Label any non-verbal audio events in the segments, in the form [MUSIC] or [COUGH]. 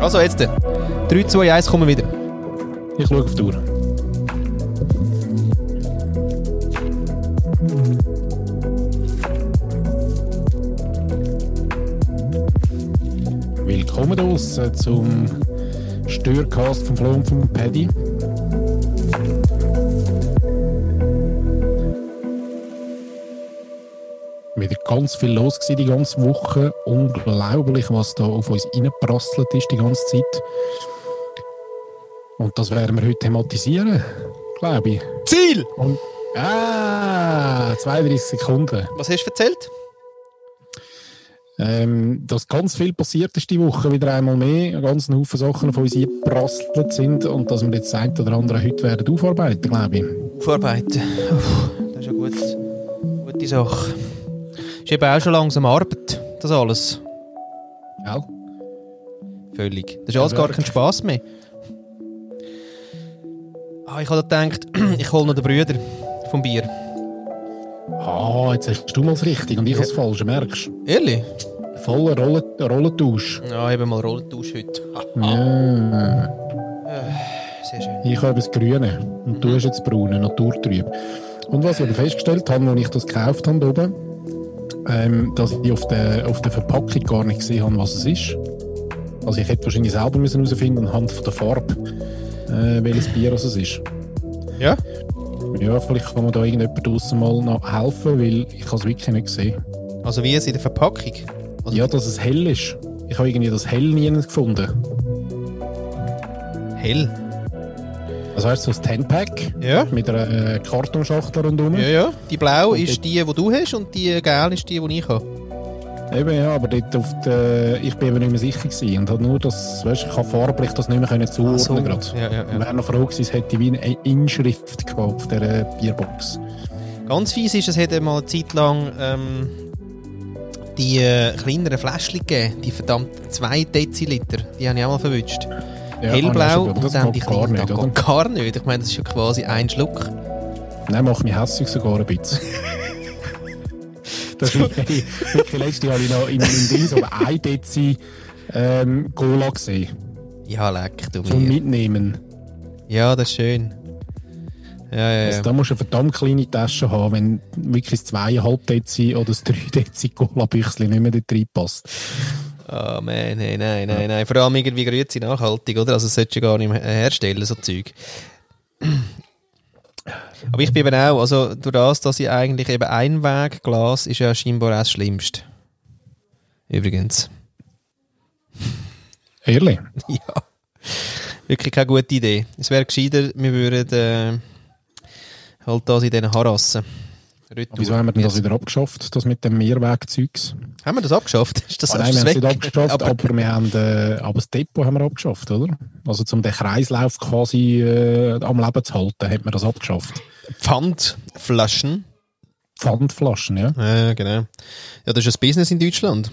Also jetzt. 3, 2, 1, kommen wir wieder. Ich schaue auf die Uhr. Willkommen draussen zum Störcast vom Flo und vom Paddy. Ganz viel los gewesen die ganze Woche. Unglaublich, was da auf uns reinprasselt ist die ganze Zeit. Und das werden wir heute thematisieren, glaube ich. Ziel! Und, ah, 32 Sekunden. Was hast du erzählt? Ähm, dass ganz viel passiert ist die Woche, wieder einmal mehr. Ein ganzen Haufen Sachen auf uns eingeprasselt sind und dass wir jetzt das eine oder andere heute werden aufarbeiten, glaube ich. Aufarbeiten. Uff, Das ist eine gute, gute Sache. Ist eben auch schon langsam Arbeit, das alles. Ja. Völlig. Das ist alles gar kein. Spass mehr. Ah, ich habe gedacht, [CLEARS THROAT] ich hole noch den Brüder vom Bier. Ah, jetzt hast du mal das Richtige und ich das Falsche, merkst du? Ehrlich? Voller Rollen, Rollentausch. Ja, eben mal Rollentausch heute. Ja. Sehr schön. Ich habe das Grüne und du hast jetzt das Braune, naturtrüb. Und was ich festgestellt habe, als ich das gekauft habe oben, ähm, dass ich auf der, auf der Verpackung gar nicht gesehen habe, was es ist. Also ich hätte wahrscheinlich selber müssen herausfinden anhand von der Farbe, äh, welches Bier es ist. Ja? Ja, vielleicht kann man da irgendjemand draussen mal noch helfen, weil ich es wirklich nicht gesehen. Also wie es in der Verpackung? Also Ja, dass es hell ist. Ich habe irgendwie das Hell nie gefunden. hell. Also heißt so ein 10-Pack Ja? mit einer äh, Kartonschachtel rundherum. Ja, ja. Die blau Und ist die, die du hast und die gelbe ist die, die ich habe. Eben ja, aber dort auf der, ich bin eben nicht mehr sicher gewesen und habe nur das, weißt, ich habe farblich das nicht mehr können zuordnen gerade. Ja, ja, ja. wäre noch froh gewesen, es hätte wie eine Inschrift gehabt auf dieser Bierbox. Ganz fies ist, es hätte mal eine Zeit lang ähm, die äh, kleineren Fläschchen gegeben, die verdammt 2 Deziliter, die habe ich auch mal verwünscht. Ja, Hellblau und dann die gar nicht, oder? gar nicht. Ich meine, das ist ja quasi ein Schluck. Nein, macht mich hässlich sogar ein bisschen. [LAUGHS] das ist wirklich, wirklich letztes Jahr habe ich noch in, in Ding so ein [LAUGHS] Dezi ähm, Cola gesehen. Ja, leck, du Zum mir. Mitnehmen. Ja, das ist schön. Ja, ja, Also da musst du eine verdammt kleine Tasche haben, wenn wirklich das 2,5 Dezi oder das 3 Dezi Cola-Büchschen nicht mehr dort reinpasst. Oh man, nein, nein, nein, nein. Vor allem irgendwie Grüezi nachhaltig, oder? Also das solltest du gar nicht herstellen, so Zeug. Aber ich bin eben auch, also durch das, dass ich eigentlich eben Einwegglas ist ja scheinbar auch das Schlimmste. Übrigens. Ehrlich? [LAUGHS] ja. Wirklich keine gute Idee. Es wäre gescheiter, wir würden äh, halt das in diesen Harassen. Retour. Wieso haben wir denn das wieder abgeschafft, das mit dem Mehrwegzeugs? Haben wir das abgeschafft? [LAUGHS] Ist das, Ah, nein, wir haben es nicht abgeschafft, Aber, aber, wir haben, äh, aber das Depot haben wir abgeschafft, oder? Also zum den Kreislauf quasi äh, am Leben zu halten, hat man das abgeschafft. Pfandflaschen. Pfandflaschen, ja. Ja, genau. Ja, das ist ein Business in Deutschland.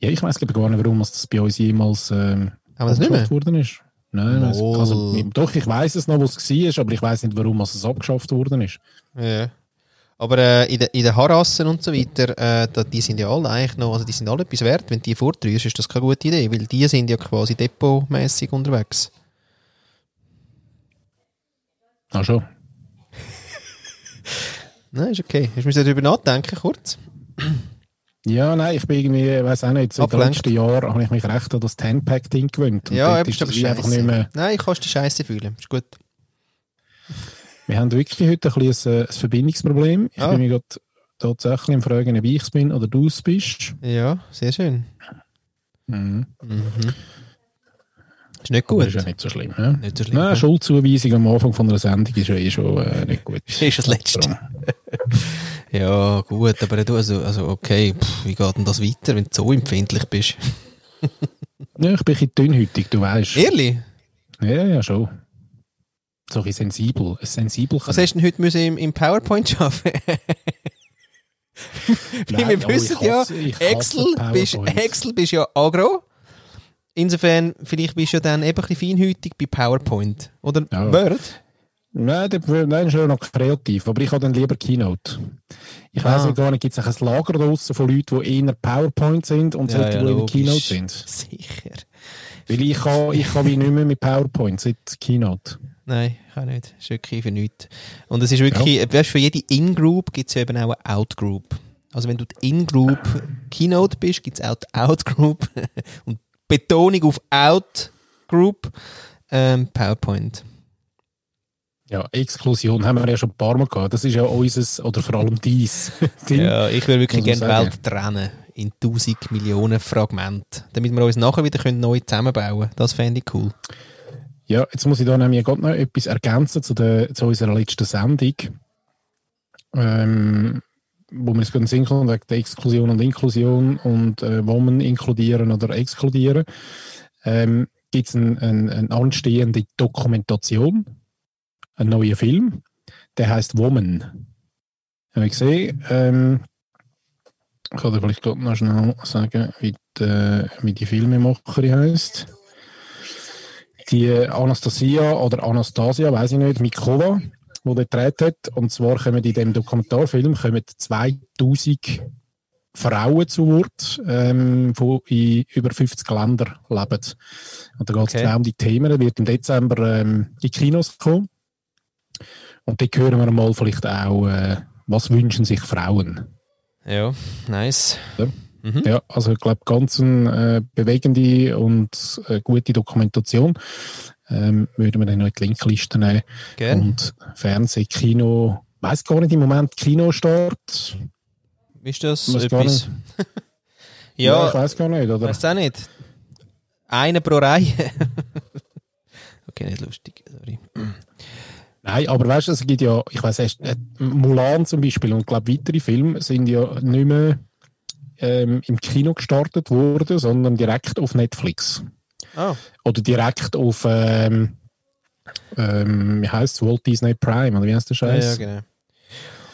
Ja, ich weiß gar nicht, warum das bei uns jemals ähm, abgeschafft worden ist. Nein, Moll. also, doch, ich weiß es noch, was es war, aber ich weiß nicht, warum es abgeschafft worden ist. Ja. Aber äh, in den in den Harassen und so weiter, äh, da, die sind ja alle eigentlich noch, also die sind alle etwas wert. Wenn die vortrührst, ist das keine gute Idee, weil die sind ja quasi depotmäßig unterwegs. Ach schon. [LAUGHS] Nein, ist okay. Du müssen darüber nachdenken, kurz? Ja, nein, ich bin irgendwie, ich weiß auch nicht, seit den Abgelenkt. letzten Jahren habe ich mich recht an das 10-Pack-Ding gewöhnt. Und ja, dort eben, ist aber das einfach nicht mehr, Nein, ich kannst dich scheiße fühlen. Ist gut. Wir haben wirklich heute ein, bisschen ein, ein Verbindungsproblem. Ich Ah. bin mir gerade tatsächlich am Fragen, ob ich es bin oder du es bist. Ja, sehr schön. Mhm. Mhm. Ist nicht Aber gut. ist ja nicht so schlimm. Ja? Nicht so schlimm. Nein, ne? Schulzuweisung am Anfang von einer Sendung ist ja eh schon äh, nicht gut. [LAUGHS] Ist das Letzte. [LAUGHS] Ja, gut, aber du, also, also okay, pff, wie geht denn das weiter, wenn du so empfindlich bist? [LAUGHS] Ja, ich bin ein bisschen dünnhütig, du weißt. Ehrlich? Ja, ja, schon. So ein bisschen sensibel. Ein sensibel Was hast du denn heute müssen im, im PowerPoint arbeiten? [LAUGHS] Nein, wir aber wissen ich ja, hasse- hasse Excel bist. Excel bist ja agro. Insofern, vielleicht bist du ja dann eben ein bisschen feinhütig bei PowerPoint. Oder Ja. Word? Nein, der, nein, schon noch kreativ. Aber ich habe dann lieber Keynote. Ich Ah. nicht gar nicht, gibt es ein Lager draussen von Leuten, die eher PowerPoint sind und solche, die eher logisch. Keynote sind? [LAUGHS] Sicher. Weil ich kann, ich kann wie nicht mehr mit PowerPoint seit Keynote. Nein, kann nicht. Das ist wirklich für nichts. Und es ist wirklich, ja. weißt, für jede In-Group gibt es ja eben auch eine Out-Group. Also wenn du die In-Group Keynote bist, gibt es auch die Out-Group. [LAUGHS] Und Betonung auf Out-Group ähm, PowerPoint. Ja, Exklusion haben wir ja schon ein paar Mal gehabt. Das ist ja unser, oder vor allem dies. [LAUGHS] Ja, ich würde wirklich gerne die Welt trennen in tausend Millionen Fragmente, damit wir uns nachher wieder können neu zusammenbauen können. Das fände ich cool. Ja, jetzt muss ich da nämlich gerade noch etwas ergänzen zu, der, zu unserer letzten Sendung. Ähm, wo wir es gerade Sinn kommen, wegen der Exklusion und Inklusion und äh, wo man inkludieren oder exkludieren, ähm, gibt es eine ein, ein anstehende Dokumentation, einen neuen Film, der heißt Woman. Habe ich gesehen. Ähm, ich kann dir vielleicht gerade noch schnell sagen, wie die, wie die Filmemacherin heißt. Die Anastasia oder Anastasia, weiß ich nicht, Mikova, die dort gedreht hat. Und zwar kommen in diesem Dokumentarfilm kommen 2000 Frauen zu Wort, ähm, die in über 50 Ländern leben. Und da geht es okay. um die Themen. wird im Dezember ähm, in Kinos kommen. Und dort hören wir mal vielleicht auch, äh, was wünschen sich Frauen. Ja, nice. Ja, mhm. ja also ich glaube, ganz eine äh, bewegende und äh, gute Dokumentation. Ähm, würden wir dann noch die Linkliste nehmen. Gern. Und Fernseh, Kino, weiß gar nicht im Moment Kinostart. Ist das weiß etwas? [LAUGHS] ja, ja, ich weiß gar nicht, oder? Weiß auch nicht. Eine pro Reihe. [LAUGHS] okay, nicht lustig, sorry. Nein, aber weißt du, es gibt ja, ich weiß erst, äh, Mulan zum Beispiel und ich glaube weitere Filme sind ja nicht mehr ähm, im Kino gestartet worden, sondern direkt auf Netflix. Oh. Oder direkt auf, ähm, ähm, wie heißt es, Walt Disney Prime, oder wie heißt der Scheiß? Ja, ja, genau.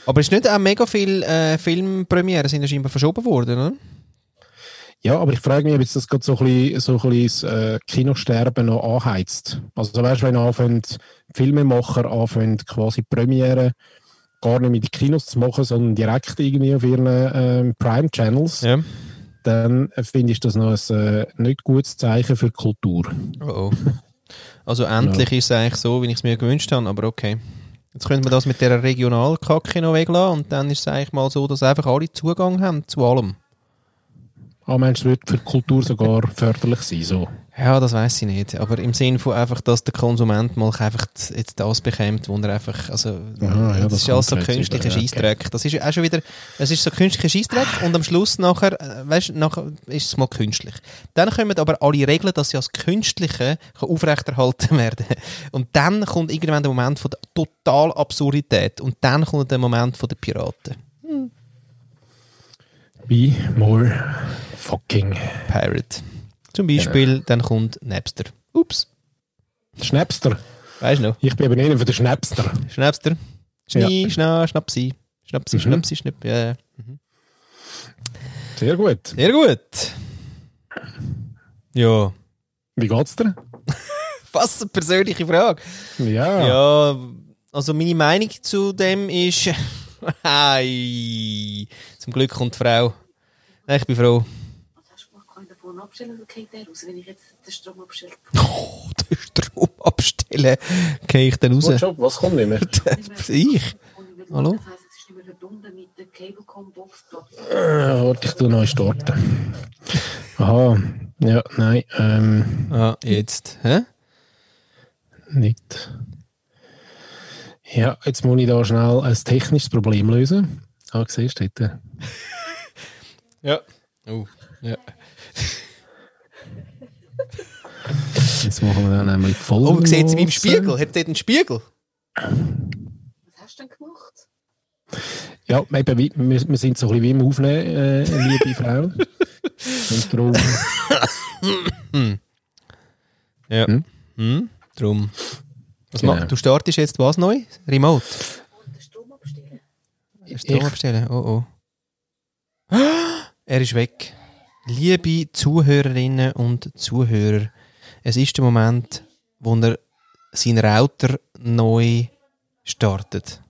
Aber es ist nicht auch mega viele äh, Filmpremieren sind scheinbar verschoben worden, oder? Ja, aber ich frage mich, ob jetzt das gerade so ein bisschen, so ein bisschen das äh, Kinosterben noch anheizt. Also weißt du, wenn anfangen, Filmemacher anfangen, quasi Premiere gar nicht mit den Kinos zu machen, sondern direkt irgendwie auf ihren ähm, Prime-Channels, ja. dann finde ich das noch ein äh, nicht gutes Zeichen für Kultur. Oh, oh. Also endlich ja. ist es eigentlich so, wie ich es mir gewünscht habe, aber okay. Jetzt könnte man das mit der Regionalkacke noch weglassen und dann ist es eigentlich mal so, dass einfach alle Zugang haben zu allem. Ah, meinst du, wird für die Kultur sogar förderlich sein? So? Ja, das weiß ich nicht. Aber im Sinne von einfach, dass der Konsument mal einfach jetzt das bekommt, wo er einfach, also, Aha, ja, das, das ist alles so künstlicher Scheissdreck. Okay. Das ist auch schon wieder, es ist so künstlicher Scheissdreck und am Schluss nachher, äh, weißt, nachher ist es mal künstlich. Dann kommen aber alle Regeln, dass sie als Künstliche aufrechterhalten [LAUGHS] werden. Und dann kommt irgendwann der Moment von der total Absurdität und dann kommt der Moment von der Piraten. Be more fucking Pirate. Zum Beispiel, ja. dann kommt Napster. Ups. Schnapster. Weißt du noch? Ich bin eben einer von den Schnapster. Schnapster. Schnie, ja. schna, Schnapsi. Schnapsi, mhm. Schnapsi, Schnapp. Ja, ja. Mhm. Sehr gut. Sehr gut. Ja. Wie geht's dir? [LAUGHS] Was eine persönliche Frage. Ja. Ja, also meine Meinung zu dem ist. [LAUGHS] Hey, zum Glück kommt die Frau. Ich bin froh. Was hast du gemacht? Kann ich davon abstellen oder geht der raus, wenn ich jetzt den Strom abstelle? [LAUGHS] Oh, den Strom abstellen. Gehe ich dann raus? Was, was kommt nicht mehr? [LAUGHS] ich? Hallo? Das heisst, es ist nicht mehr verbunden mit der Cablecom-Box. Äh, warte, ich tue neu starten. Aha, ja, nein. Ähm, ah, jetzt. Hä? Nicht. Ja, jetzt muss ich da schnell ein technisches Problem lösen. Ah, siehst du, dort. [LAUGHS] ja. Oh, ja. Jetzt machen wir dann einmal voll. Oh, sieht sie meinem Spiegel? Hat dort einen Spiegel? Was hast du denn gemacht? Ja, eben, wir, wir sind so ein bisschen wie im Aufnehmen, äh, liebe [LAUGHS] Frau. Und darum. ja. Hm? Hm? Drum. Was genau. du startest jetzt was neu? Remote? Den Strom abstellen. Strom abstellen, oh oh. Er ist weg. Liebe Zuhörerinnen und Zuhörer, es ist der Moment, wo er seinen Router neu startet.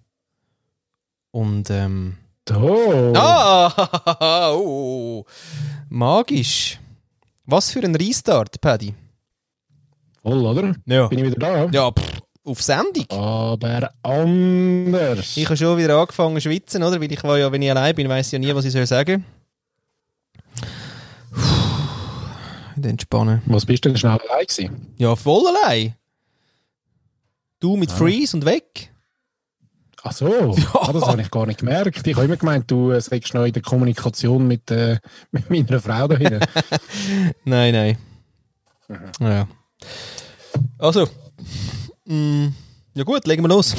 Und ähm. Oh. Ah! [LAUGHS] oh. Magisch. Was für ein Restart, Paddy? Voll, oder? Ja. Bin ich wieder da? Ja, pff, auf Sendung. Aber anders. Ich habe schon wieder angefangen zu schwitzen, oder? Weil ich war ja, wenn ich allein bin, weiß ich ja nie, was ich soll sagen. Puh, Entspannen. Was bist du denn schnell allein gewesen? Ja, voll allein. Du mit Ah. Freeze und weg. Ach so, [LAUGHS] ah, das habe ich gar nicht gemerkt. Ich habe immer gemeint, du äh, sagst noch in der Kommunikation mit, äh, [LAUGHS] mit meiner Frau da hinten. [LAUGHS] Nein, nein. Ja. Also. Mm, ja gut, legen wir los.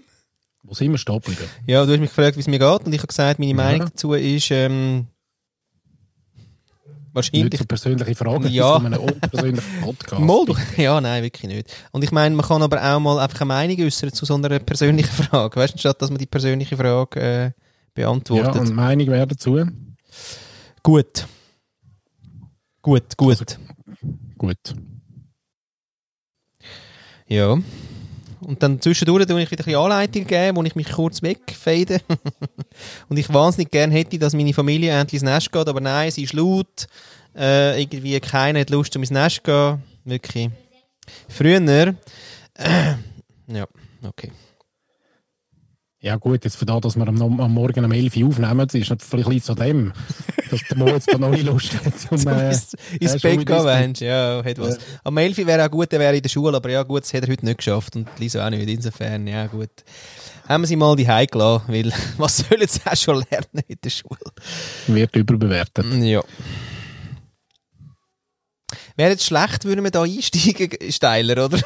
[LAUGHS] Wo sind wir geblieben? Ja, du hast mich gefragt, wie es mir geht und ich habe gesagt, meine Ja. Meinung dazu ist ähm, Nicht wahrscheinlich so persönliche Fragen, Ja. ja. einem unpersönlichen Podcast. [LAUGHS] Mal, ja, nein, wirklich nicht. Und ich meine, man kann aber auch mal einfach eine Meinung äußern zu so einer persönlichen [LAUGHS] Frage. Weißt du, statt dass man die persönliche Frage äh, Ja, beantwortet. und Meinung wäre dazu? gut. Gut, gut. Gut. Ja. Und dann zwischendurch tue ich wieder ein Anleitung geben, wo ich mich kurz wegfade. [LAUGHS] und ich wahnsinnig gerne hätte, dass meine Familie endlich ins Nest geht, aber nein, sie ist laut. Äh, irgendwie keiner hat Lust, um ins Nest zu gehen. Wirklich. Früher. Äh, ja, okay. Ja gut, jetzt von da, dass wir am, am Morgen um 11 Uhr aufnehmen, das ist vielleicht an dem, dass der Mo jetzt noch nicht Lust hat, [LAUGHS] um, äh, ins, äh, ins Bett wieder gehen. Ja, hat was. Am 11 wäre auch gut, er wäre in der Schule, aber ja gut, das hat er heute nicht geschafft und Lisa auch nicht. Insofern, ja gut. Haben wir sie mal die gelassen, weil [LAUGHS] was sollen sie auch schon lernen in der Schule? wird überbewertet. Ja. Wäre jetzt schlecht, würden wir da einsteigen, steiler, oder?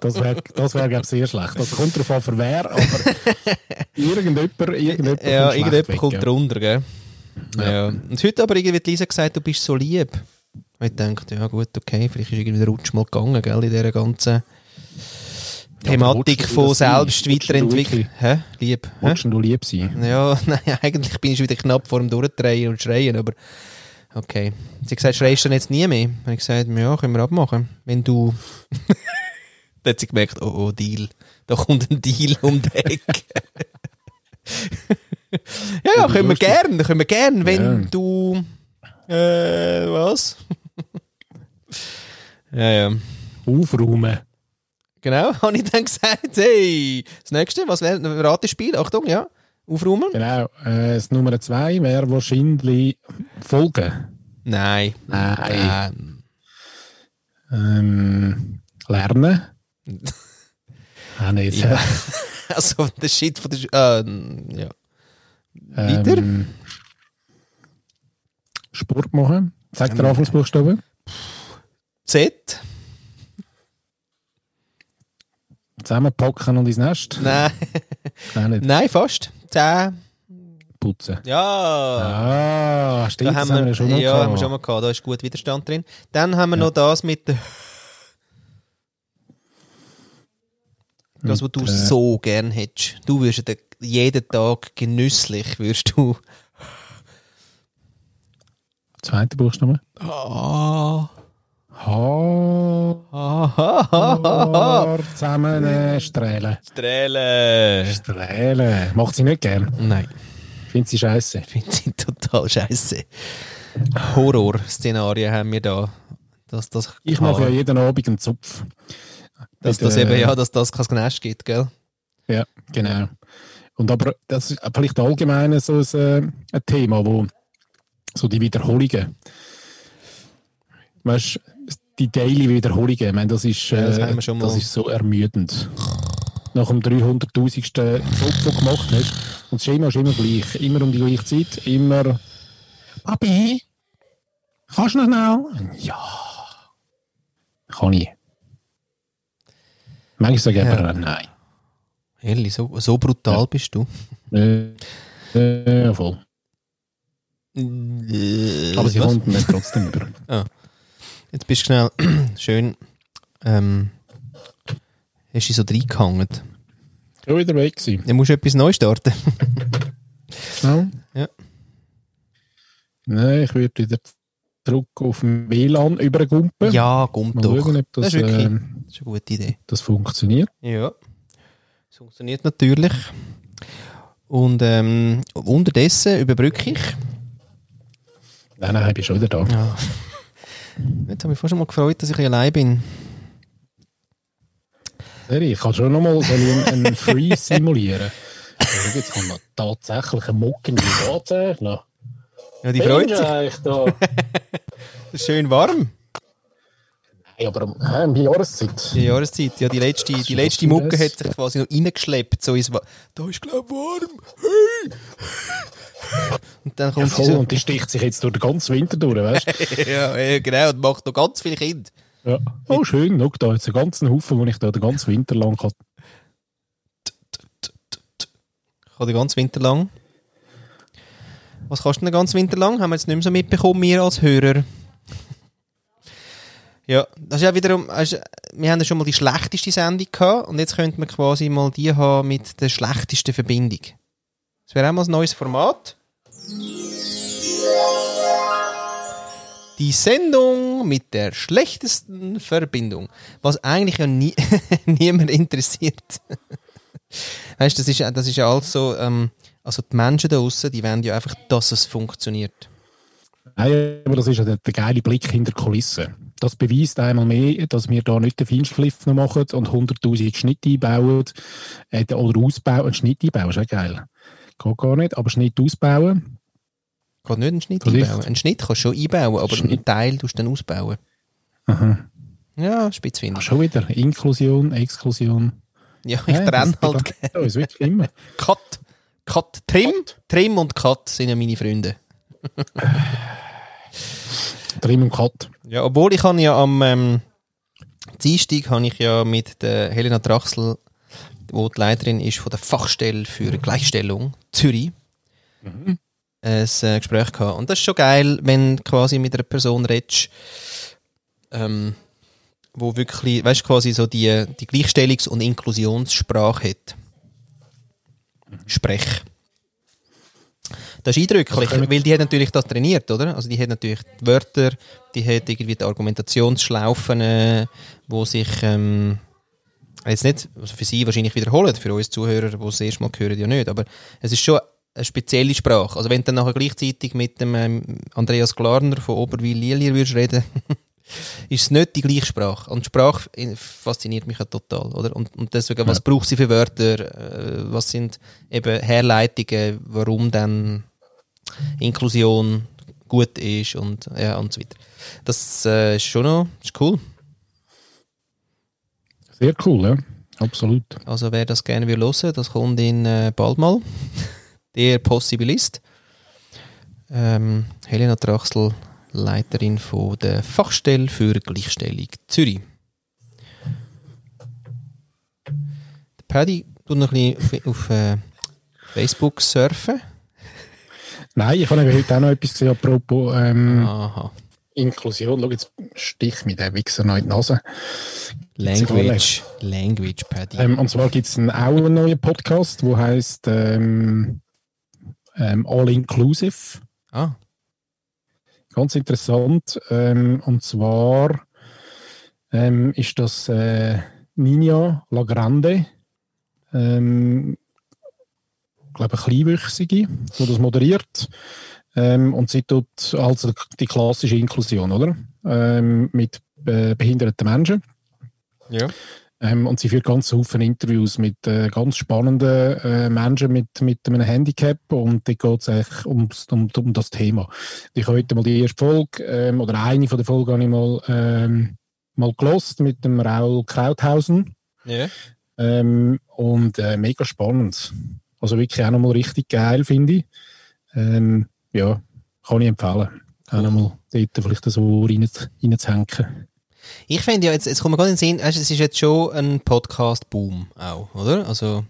Das wäre, das wär, glaube ich, sehr schlecht. Das kommt darauf an, für wer, aber [LAUGHS] irgendjemand, irgendjemand ja, kommt irgendjemand weg, kommt ja. drunter, gell? Ja. Ja. Und heute aber irgendwie hat Lisa gesagt, du bist so lieb. Und ich dachte, ja gut, okay, vielleicht ist irgendwie der Rutsch mal gegangen, gell, in dieser ganzen Thematik du von selbst weiterentwickeln. Hä? Lieb. Willst du lieb sein? Ja, [LAUGHS] nein, eigentlich bin ich wieder knapp vor dem Durchdrehen und Schreien, aber okay. Sie hat gesagt, schreist du dann jetzt nie mehr? Habe ich gesagt, ja, können wir abmachen. Wenn du... Dann hat sie gemerkt, oh, oh, Deal. Da kommt ein Deal um die Ecke. [LAUGHS] ja, ja, können wir gern, können wir gern, wenn Ja. du... Äh, was? [LAUGHS] ja, ja. Aufräumen. Genau, [LAUGHS] habe ich dann gesagt, hey, das nächste, was wäre ein Ratespiel? Achtung, ja, aufräumen? Genau. Äh, das Nummer zwei wäre wahrscheinlich Folgen. Nein. Nein. Ähm, Ähm, lernen. Ah, nicht. Ja. [LAUGHS] also, der Shit von der... Äh, ja. Weiter? Ähm, Sport machen. Sag der Anfangsbuchstabe. Z? Zusammenpacken und ins Nest. Nein. [LAUGHS] Nein. Nein, fast. Zehn. Putzen. Ja. Ah, stimmt, Da das haben wir, wir schon mal ja, haben wir gehabt. schon mal gehabt. Da ist gut Widerstand drin. Dann haben wir noch das mit der... Das, was du äh, so gern hättest. Du würdest den- jeden Tag genüsslich, würdest du... Zweiter Buchstabe. Ah. Ha. Ah. Haar zusammen äh, strahlen. Strahlen. Strahlen. Macht sie nicht gern. Nein. Findet sie scheiße. Ich finde sie total scheiße. Horrorszenarien haben wir da. Dass das, Ich mache ja jeden Abend einen Zupf. Dass das äh, eben, ja, dass das kein Gnäsch gibt, gell? Ja, genau. Und aber das ist vielleicht allgemein so ein, äh, ein Thema, wo so die Wiederholungen. Weißt die Daily Wiederholungen, ich meine, das ist, Ja, das äh, das ist so ermüdend. Nach dem 300.000. Zopf, den du gemacht hast. Und das Schema ist immer gleich. Immer um die gleiche Zeit. Immer. Papi, kannst du noch schnell? Ja. Kann ich. Manchmal sage ich Ja. aber nein. Ehrlich, so, so brutal bist du. Äh, äh, voll. Aber sie kommt mir trotzdem [LAUGHS] über. Jetzt bist du schnell [CLEARS THROAT] schön. Ähm, hast du so reingehangen? Schon wieder weg gewesen. Dann musst du etwas neu starten. Schnell. Ja. Nein, ich würde wieder zurück auf dem WLAN übergumpen. ja, kommt Mal doch. schauen, ob das, das, ist wirklich, ähm, das ist eine gute Idee. das funktioniert. Ja. Das funktioniert natürlich. Und ähm, unterdessen überbrücke ich. Nein, nein, ich bin schon wieder da. Ja. Jetzt habe ich fast schon mal gefreut, dass ich allein bin. Ich kann schon nochmal so einen, einen Freeze simulieren. [LAUGHS] Jetzt kann man tatsächlich eine Mucke in die anzeichnen. Ja, die freut sich. Da. [LAUGHS] Schön warm. Nein, aber äh, die Jahreszeit. Die Jahreszeit, ja, die letzte, die letzte Mucke hat sich quasi noch reingeschleppt. So ins da ist, glaube ich, warm. Hey! Und dann kommt ja, voll, so. Und die sticht sich jetzt durch den ganzen Winter durch, weißt du? [LAUGHS] ja, genau, und macht noch ganz viele Kinder. Ja. Oh, schön, schau da, jetzt einen ganzen Haufen, den ich da den ganzen Winter lang kann. Kann den ganzen Winter lang. Was kannst du den ganzen Winter lang? Haben wir jetzt nicht mehr so mitbekommen, wir als Hörer. Ja, das ist ja wiederum, also, wir haben ja schon mal die schlechteste Sendung gehabt und jetzt könnten wir quasi mal die haben mit der schlechtesten Verbindung. Das wäre auch mal ein neues Format. Die Sendung mit der schlechtesten Verbindung. Was eigentlich ja nie, [LAUGHS] niemand interessiert. weißt du, das ist, das ist ja alles so, ähm, also die Menschen da draußen, die wollen ja einfach, dass es funktioniert. Nein, aber das ist ja der, der geile Blick hinter die Kulissen. Das beweist einmal mehr, dass wir da nicht den Feinschliff noch machen und 100'000 Schnitte einbauen äh, oder ausbauen. Ein Schnitt einbauen ist auch geil. Geht gar nicht, aber Schnitt ausbauen. Geht nicht einen Schnitt Vielleicht. einbauen. Einen Schnitt kannst du schon einbauen, aber Schnitt. einen Teil tust du dann ausbauen. Aha. Ja, Ach, Spitzfinder. schon wieder. Inklusion, Exklusion. Ja, ich Ja, trenne das halt begleitet uns wirklich immer. [LAUGHS] Cut. Cut. Trim. Trim und Cut sind ja meine Freunde. [LAUGHS] Trim und Cut. Ja, obwohl ich habe ja am ähm, Dienstag habe ich ja mit der Helena Drachsel, wo die Leiterin ist von der Fachstelle für Gleichstellung Zürich, ein äh, Gespräch gehabt. Und das ist schon geil, wenn du quasi mit einer Person redest, ähm, wo wirklich, weißt quasi so die, die Gleichstellungs- und Inklusionssprache hat. Sprech. Das ist eindrücklich, Also weil die hat natürlich das trainiert, oder? Also die hat natürlich die Wörter, die hat irgendwie die Argumentationsschlaufen, äh, wo sich ähm, jetzt nicht, also für sie wahrscheinlich wiederholen, für uns Zuhörer, die es das erste Mal hören, ja nicht, aber es ist schon eine spezielle Sprache. Also wenn du dann nachher gleichzeitig mit dem ähm, Andreas Glarner von Oberwil-Lilier würdest reden, [LAUGHS] ist es nicht die gleiche Sprache. Und Sprache fasziniert mich ja total, oder? Und, und deswegen, was braucht sie für Wörter? Äh, was sind eben Herleitungen, warum dann Inklusion gut ist und, ja, und so weiter. Das äh, ist schon noch ist cool. Sehr cool, ja. Absolut. Also wer das gerne will hören, das kommt in äh, bald mal. [LAUGHS] Der Possibilist. Ähm, Helena Trachsel, Leiterin von der Fachstelle für Gleichstellung Zürich. Der Paddy tut noch ein bisschen auf, äh, Facebook surfen. Nein, ich habe heute auch noch etwas gesehen, apropos ähm. Inklusion. Schau, jetzt stich mir der Wichser noch in die Nase. Language. Language, Paddy. Ähm, und zwar gibt es auch einen neuen Podcast, der heißt ähm, ähm, All Inclusive. Ah, Ganz interessant. Ähm, und zwar ähm, ist das äh, Nina Lagrande, ähm, ich glaube, eine Kleinwüchsige, die das moderiert. Ähm, und sie tut also die klassische Inklusion, oder? Ähm, mit äh, behinderten Menschen. ja. Ähm, und sie führt ganz Haufen Interviews mit äh, ganz spannenden äh, Menschen mit, mit einem Handicap und da geht es eigentlich ums, um, um das Thema. Ich habe heute mal die erste Folge ähm, oder eine von der Folgen habe ich mal, ähm, mal gelost mit dem Raul Krauthausen Ja. ähm, und äh, mega spannend. Also wirklich auch nochmal richtig geil, finde ich. Ähm, ja, kann ich empfehlen. Auch nochmal dort vielleicht so rein, reinzuhängen. Ich finde ja, jetzt, jetzt kommt mir gerade in den Sinn, weißt, es ist jetzt schon ein Podcast-Boom auch, oder? Also,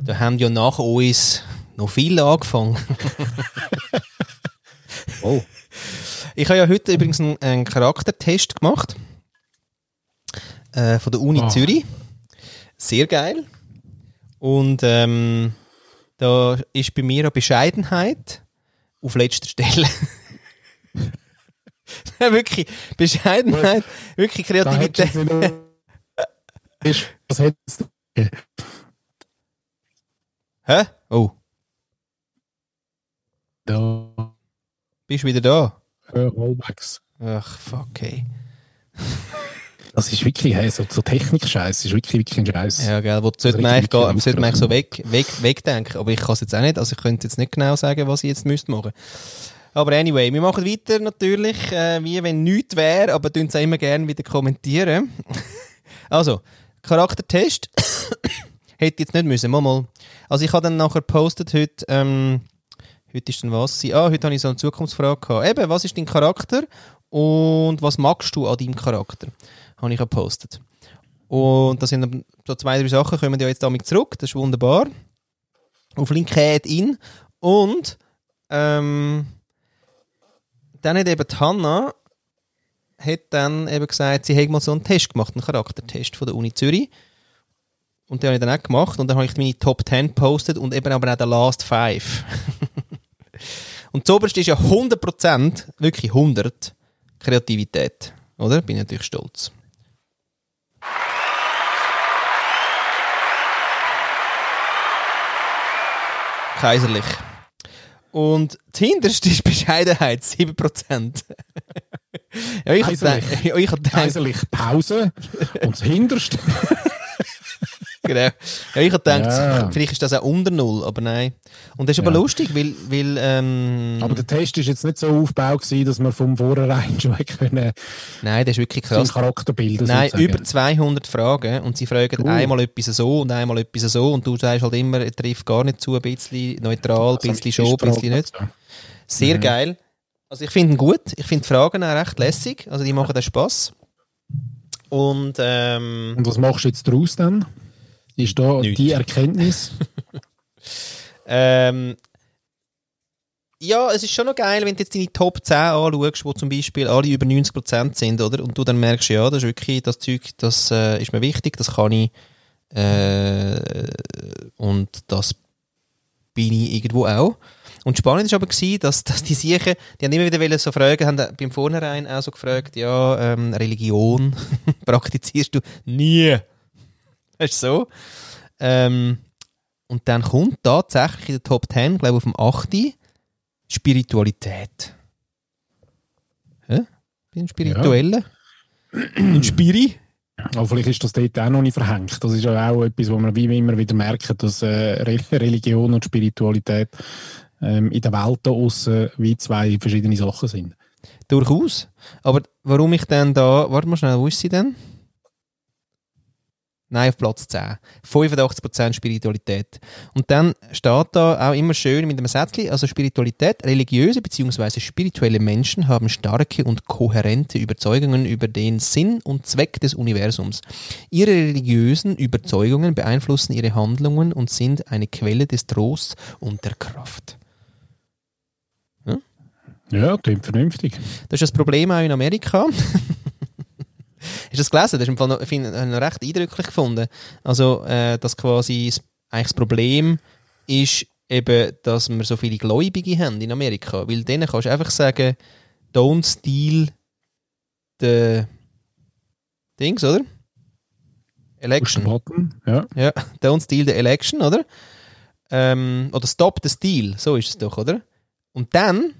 da haben ja nach uns noch viele angefangen. [LAUGHS] Oh. Ich habe ja heute übrigens einen, einen Charaktertest gemacht. Äh, von der Uni Ah. Zürich. Sehr geil. Und ähm, da ist bei mir eine Bescheidenheit auf letzter Stelle. [LAUGHS] [LAUGHS] wirklich, Bescheidenheit, wirklich Kreativität. Was hättest du? Hä? Oh, Da. bist du wieder da? Rollbacks. Ach, fuck, ey. [LAUGHS] Das ist wirklich, hey, so, so Technik-Scheiß, ist wirklich, wirklich ein Scheiß. Ja, gell, wo sollte man eigentlich, gehen, sollte man eigentlich so weg, weg, wegdenken. Aber ich kann es jetzt auch nicht, also ich könnte jetzt nicht genau sagen, was ich jetzt müsste machen. Aber anyway, wir machen weiter natürlich, äh, wie wenn nichts wäre, aber tun es immer gerne wieder kommentieren. [LAUGHS] also, Charaktertest [COUGHS] hätte jetzt nicht müssen, mal, mal. Also ich habe dann nachher gepostet heute, ähm, heute ist dann was? Ah, heute habe ich so eine Zukunftsfrage gehabt. Eben, was ist dein Charakter und was magst du an deinem Charakter? Habe ich gepostet. Und das sind so zwei, drei Sachen, kommen ja jetzt damit zurück, das ist wunderbar. Auf LinkedIn und ähm, dann hat eben die Hanna hat dann eben gesagt, sie hätte mal so einen Test gemacht, einen Charaktertest von der Uni Zürich. Und den habe ich dann auch gemacht und dann habe ich meine Top 10 gepostet und eben aber auch den Last 5. [LAUGHS] und das oberste ist ja 100%, wirklich 100, Kreativität. Oder? Bin ich natürlich stolz. Kaiserlich. Und das hinterste ist Bescheidenheit, 7%. [LAUGHS] ja, ich ich gedacht, Kaiserlich Pause und das hinterste. Genau. Ja, ich habe gedacht, ja. vielleicht ist das auch unter Null, aber nein. Und das ist ja. aber lustig, weil... weil ähm, aber der Test war jetzt nicht so aufgebaut, gewesen, dass man vom Vornherein [LAUGHS] schon können... Nein, das ist wirklich krass. Charakterbilder Nein, über 200 Fragen und sie fragen cool. einmal etwas so und einmal etwas so und du sagst halt immer, er trifft gar nicht zu, ein bisschen neutral, ein bisschen schon, ein bisschen nicht. Sehr mhm. geil. Also ich finde ihn gut. Ich finde die Fragen auch recht lässig. Also die machen da Spass. Und, ähm, und was machst du jetzt daraus dann? Ist da Nicht. die Erkenntnis? [LAUGHS] ähm, ja, es ist schon noch geil, wenn du jetzt deine Top 10 anschaust, wo zum Beispiel alle über 90% sind, oder? Und du dann merkst, ja, das ist wirklich, das Zeug, das äh, ist mir wichtig, das kann ich. Äh, und das bin ich irgendwo auch. Und spannend war aber, gewesen, dass, dass die Siechen, die haben immer wieder so fragen, haben beim Vornherein auch so gefragt, ja, ähm, Religion [LAUGHS] praktizierst du nie? [LAUGHS] Weißt du so? Ähm, und dann kommt tatsächlich in der Top 10, glaube ich, auf dem 8. Spiritualität. Hä? Bin spiritueller? Ja. Ein Spiri? Aber vielleicht ist das dort auch noch nicht verhängt. Das ist ja auch etwas, wo man wie immer wieder merkt, dass äh, Religion und Spiritualität ähm, in der Welt da aussen wie zwei verschiedene Sachen sind. Durchaus. Aber warum ich dann da, warte mal schnell, wo ist sie denn? Nein, auf Platz 10. 85% Spiritualität. Und dann steht da auch immer schön mit einem Sätzchen, also Spiritualität, religiöse bzw. spirituelle Menschen haben starke und kohärente Überzeugungen über den Sinn und Zweck des Universums. Ihre religiösen Überzeugungen beeinflussen ihre Handlungen und sind eine Quelle des Trosts und der Kraft. Ja, ja klingt vernünftig. Das ist das Problem auch in Amerika. Hast du das gelesen? Das ist im Fall noch, ich noch recht eindrücklich gefunden. Also, äh, dass quasi das, eigentlich das Problem ist eben, dass wir so viele Gläubige haben in Amerika. Weil denen kannst du einfach sagen, don't steal the Dings, oder? Election. Button, ja. ja. [LAUGHS] Don't steal the election, oder? Ähm, oder stop the steal, so ist es doch, oder? Und dann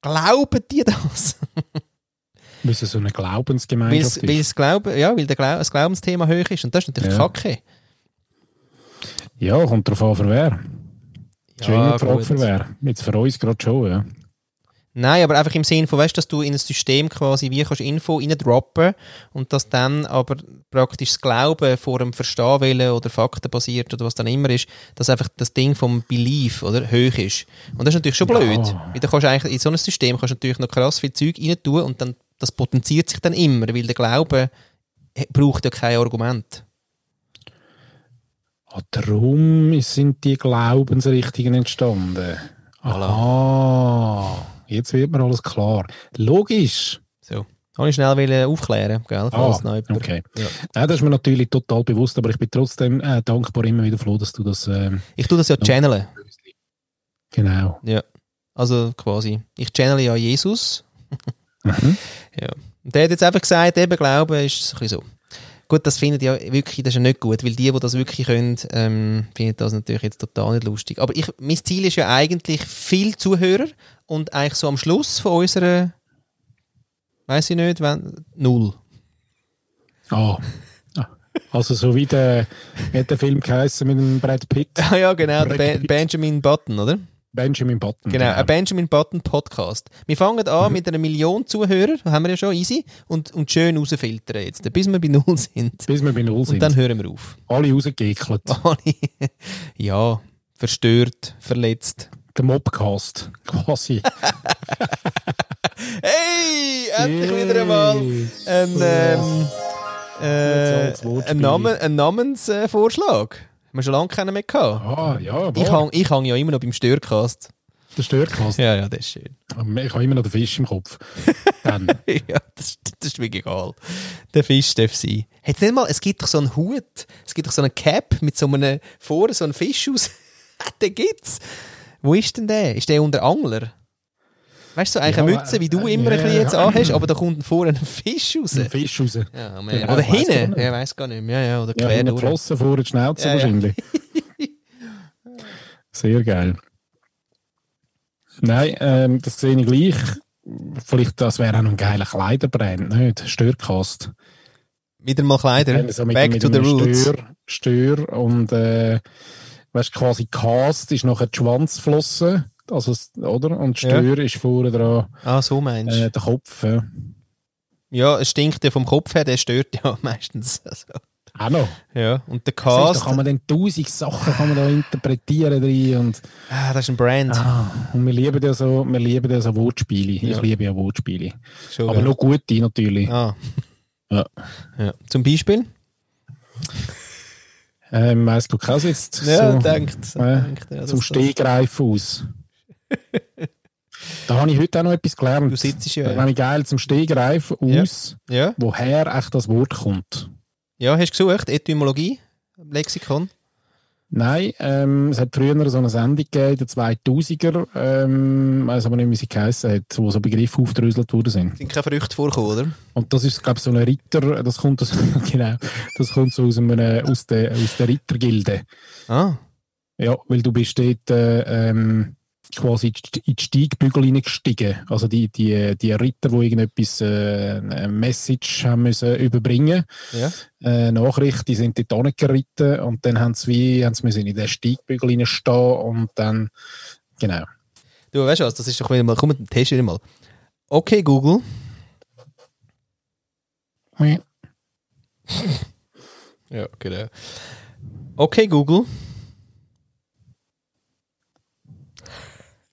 glauben die das. [LAUGHS] Weil es so eine Glaubensgemeinschaft ist. Weil es Glauben, ja, weil der Glau das Glaubensthema hoch ist. Und das ist natürlich ja. kacke. Ja, kommt darauf an, für wer. Ja, Schön eine Frage für wer. Jetzt für uns gerade schon, ja. Nein, aber einfach im Sinne von, weißt, dass du in ein System quasi wie kannst Info reindroppen und dass dann aber praktisch das Glauben vor dem Verstehen wollen oder faktenbasiert oder was dann immer ist, dass einfach das Ding vom Belief oder hoch ist. Und das ist natürlich schon blöd. Ja. Weil du kannst eigentlich in so einem System kannst du natürlich noch krass viel Zeug rein tun und dann das potenziert sich dann immer, weil der Glaube braucht ja kein Argument. Ah, darum sind die Glaubensrichtungen entstanden. Aha, jetzt wird mir alles klar. Logisch. So. Kann ich schnell aufklären, gell? Ah, okay. Ja. Nein, das ist mir natürlich total bewusst, aber ich bin trotzdem äh, dankbar immer wieder froh, dass du das... Ähm, ich tue das ja channeln. Genau. Ja, also quasi. Ich channel ja Jesus. Mhm. [LAUGHS] Ja. Und der hat jetzt einfach gesagt, eben Glauben ist ein bisschen so. Gut, das findet ja wirklich, das ist ja nicht gut, weil die, die das wirklich können, ähm, finden das natürlich jetzt total nicht lustig. Aber ich, mein Ziel ist ja eigentlich viel Zuhörer und eigentlich so am Schluss von unserer, weiß ich nicht, wenn, null. Ah. Also so wie der, wie der Film geheißen mit dem Brad Pitt? Ah [LAUGHS] ja, genau, ben Benjamin Button, oder? Benjamin Button. Genau, genau. ein Benjamin Button Podcast. Wir fangen an mhm. mit einer Million Zuhörer, haben wir ja schon easy, und, und schön rausfiltern jetzt, bis wir bei Null sind. Bis wir bei Null sind. Und dann hören wir auf. Alle rausgeekelt. [LAUGHS] Alle, ja, verstört, verletzt. Der Mobcast, [LAUGHS] quasi. [LAUGHS] hey, endlich hey. wieder einmal ein, ähm, äh, ein, Namen, ein Namensvorschlag. Wir schon lange keinen mehr gehabt. Ah, ja, Ich hang, ich hang ja immer noch beim Störcast. Der Störcast? Ja, ja, das ist schön. Ich habe immer noch den Fisch im Kopf. Dann. [LAUGHS] ja, das, das ist mir egal. Der Fisch darf sein. Hat nicht mal, es gibt doch so einen Hut, es gibt doch so einen Cap mit so einem, vorne so einem Fisch aus. [LAUGHS] den gibt's. Wo ist denn der? Ist der unter Angler? Weißt du, so eigentlich ja, eine Mütze, wie du äh, immer äh, ein bisschen jetzt ja. anhast, aber da kommt vorne ein Fisch raus. Ein Fisch raus. Ja, ja, oder hinten. Ja, weiß gar nicht mehr. Ja, ja, oder quer ja, durch. Flossen vor die Schnauze wahrscheinlich. [LAUGHS] Sehr geil. Nein, ähm, das sehe ich gleich. Vielleicht, das wäre auch noch ein geiler Kleiderbrand, nicht? Störkast. Wieder mal Kleider. So Back mit to the roots. Stör, Stör und, äh, weißt quasi Cast ist nachher die Schwanzflosse also, oder? Und Steuer ja. ist vorne dran. Ah, so meinst du? Äh, der Kopf, ja. Ja, es stinkt ja vom Kopf her, der stört ja [LAUGHS] meistens. Also. Auch noch? Ja, und der Cast... Da kann man dann tausend Sachen kann man da interpretieren drin und... Ah, das ist ein Brand. Ah, und wir lieben ja so, wir lieben ja so Wortspiele. Ja. Ich liebe ja Wortspiele. Schon, Aber ja. noch gute natürlich. Ah. Ja. ja. Zum Beispiel? Ähm, weißt du, kannst jetzt ja, so, denkt, äh, denkt ja, zum Stehgreif aus. Da habe ich heute auch noch etwas gelernt. Du sitzt ja. Wenn ich geil zum Stehgreif aus, ja. Ja. woher echt das Wort kommt. Ja, hast du gesucht? Etymologie? Lexikon? Nein, ähm, es hat früher so eine Sendung gegeben, in den 2000er, ähm, weiß aber nicht, wie sie geheißen hat, wo so Begriffe aufdröselt worden sind. Sind keine Früchte vorgekommen, oder? Und das ist, glaube ich, so ein Ritter, das kommt, das, [LAUGHS] genau, das kommt so aus, einem, aus, der, aus der Rittergilde. Ah. Ja, weil du bist dort, äh, ähm, quasi in die Steigbügel hineingestiegen. Also die, die, die Ritter, die irgendetwas, äh, eine Message haben müssen überbringen ja. äh, Nachricht, die sind dort angeritten und dann haben sie wie, haben sie müssen in den Steigbügel hineinstehen und dann, genau. Du weißt was, das ist doch wieder mal, komm, test wieder mal. Okay, Google. Ja. [LAUGHS] ja, genau. Okay, Google.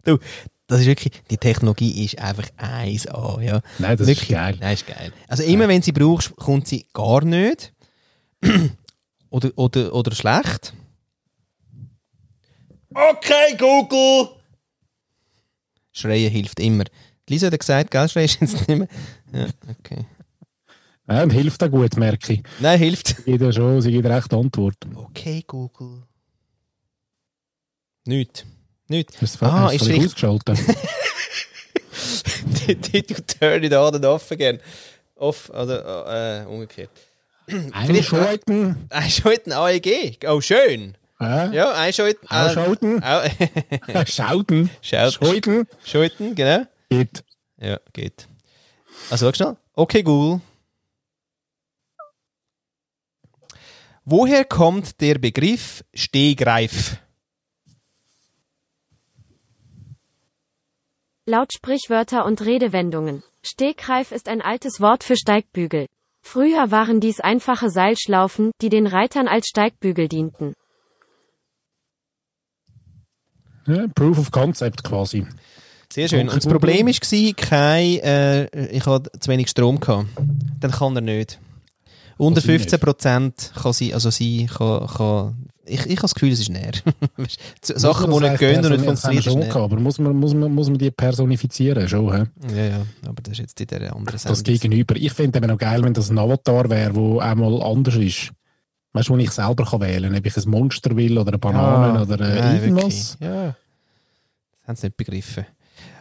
Du, das ist wirklich, die Technologie ist einfach 1A, ja. Nein, das wirklich, ist geil. Nein, ist geil. Also immer, ja. wenn sie brauchst, kommt sie gar nicht. [CLEARS THROAT] oder, oder, oder schlecht. Okay, Google! Schreien hilft immer. Lisa hat gesagt, gell, schreien ist jetzt nicht mehr. Ja, okay. Und hilft auch gut, merke ich. Nein, hilft. Sie gibt ja schon, sie gibt recht Antwort. Okay, Google. Nicht. Nicht. Hast ah, ist richtig. ausgeschaltet? [LAUGHS] [LAUGHS] Did you turn it on and off again? Off, also äh, umgekehrt. Einschalten. Einschalten AEG. Oh, schön. Ja, ja einschalten. Ausschalten. Äh, Schauten. [LAUGHS] Schalten. Schalten, genau. Geht. Ja, geht. Also, schau schnell. Okay, Google. Woher kommt der Begriff Stehgreif? Laut Sprichwörter und Redewendungen. Stegreif ist ein altes Wort für Steigbügel. Früher waren dies einfache Seilschlaufen, die den Reitern als Steigbügel dienten. Ja, Proof of Concept quasi. Sehr schön. Und das Problem war, kein, äh, ich hatte zu wenig Strom. Gehabt. Dann kann er nicht. Unter 15 Prozent kann sie, also sie kann, kann ich, ich habe das Gefühl, es ist näher. [LAUGHS] Sachen, die nicht gehen und nicht funktionieren. Schon aber muss man, muss, man, muss man die personifizieren schon? He? Ja, ja, aber das ist jetzt in der anderen Seite. Das Gegenüber. Ich finde es noch geil, wenn das ein Avatar wäre, der einmal anders ist. Weißt du, wo ich selber kann wählen kann, ob ich ein Monster will oder eine Banane ja, oder äh, nein, irgendwas. Wirklich. Ja, das haben sie nicht begriffen.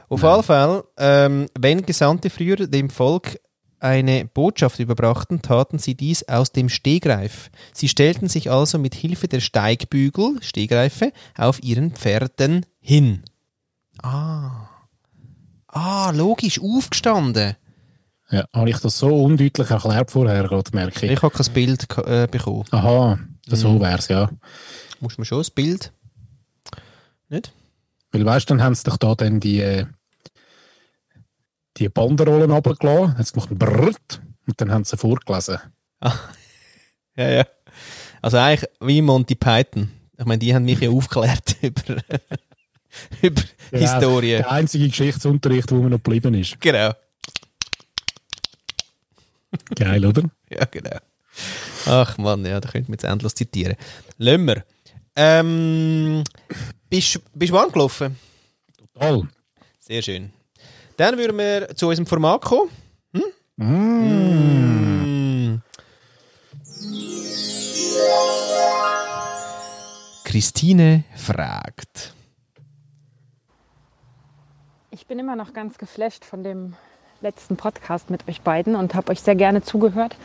Auf alle Fälle, ähm, wenn Gesandte früher dem Volk eine Botschaft überbrachten, taten sie dies aus dem Stehgreif. Sie stellten sich also mit Hilfe der Steigbügel, Stehgreife, auf ihren Pferden hin. Ah. Ah, logisch, aufgestanden. Ja, habe ich das so undeutlich erklärt vorher, gerade merke ich. Ich habe kein Bild äh, bekommen. Aha, so Mhm. wär's, ja. Muss man schon ein Bild? Nicht? Weil weißt du, dann haben sie doch da dann die, äh, die Banderollen runtergelassen, haben sie gemacht Brrrt, und dann haben sie vorgelesen. [LAUGHS] Ja, ja. Also eigentlich wie Monty Python. Ich meine, die haben mich ja aufgeklärt [LAUGHS] über, [LAUGHS] über Genau, Historie. Der einzige Geschichtsunterricht, wo mir noch geblieben ist. Genau. Geil, oder? Ja, genau. Ach Mann, ja, da könnte man jetzt endlos zitieren. Wir. Ähm, bist du warm gelaufen? Toll. Sehr schön. Dann würden wir zu unserem Format kommen. Mm. Mm. Christine fragt. Ich bin immer noch ganz geflasht von dem letzten Podcast mit euch beiden und habe euch sehr gerne zugehört,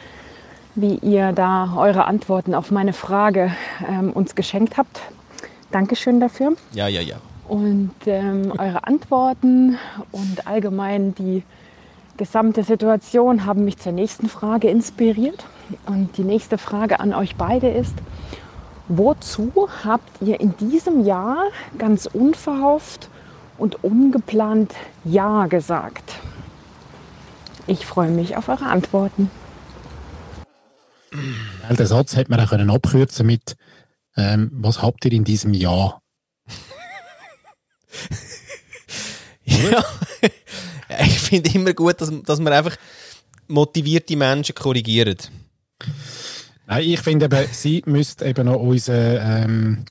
wie ihr da eure Antworten auf meine Frage ähm, uns geschenkt habt. Dankeschön dafür. Ja, ja, ja. Und ähm, eure Antworten und allgemein die gesamte Situation haben mich zur nächsten Frage inspiriert. Und die nächste Frage an euch beide ist, wozu habt ihr in diesem Jahr ganz unverhofft und ungeplant Ja gesagt? Ich freue mich auf eure Antworten. Den Satz hätte man auch können abkürzen mit ähm, Was habt ihr in diesem Jahr? Ja. [LAUGHS] ich finde immer gut, dass, dass man einfach motivierte Menschen korrigiert. Nein, ich finde eben, sie müsste eben noch unseren ähm,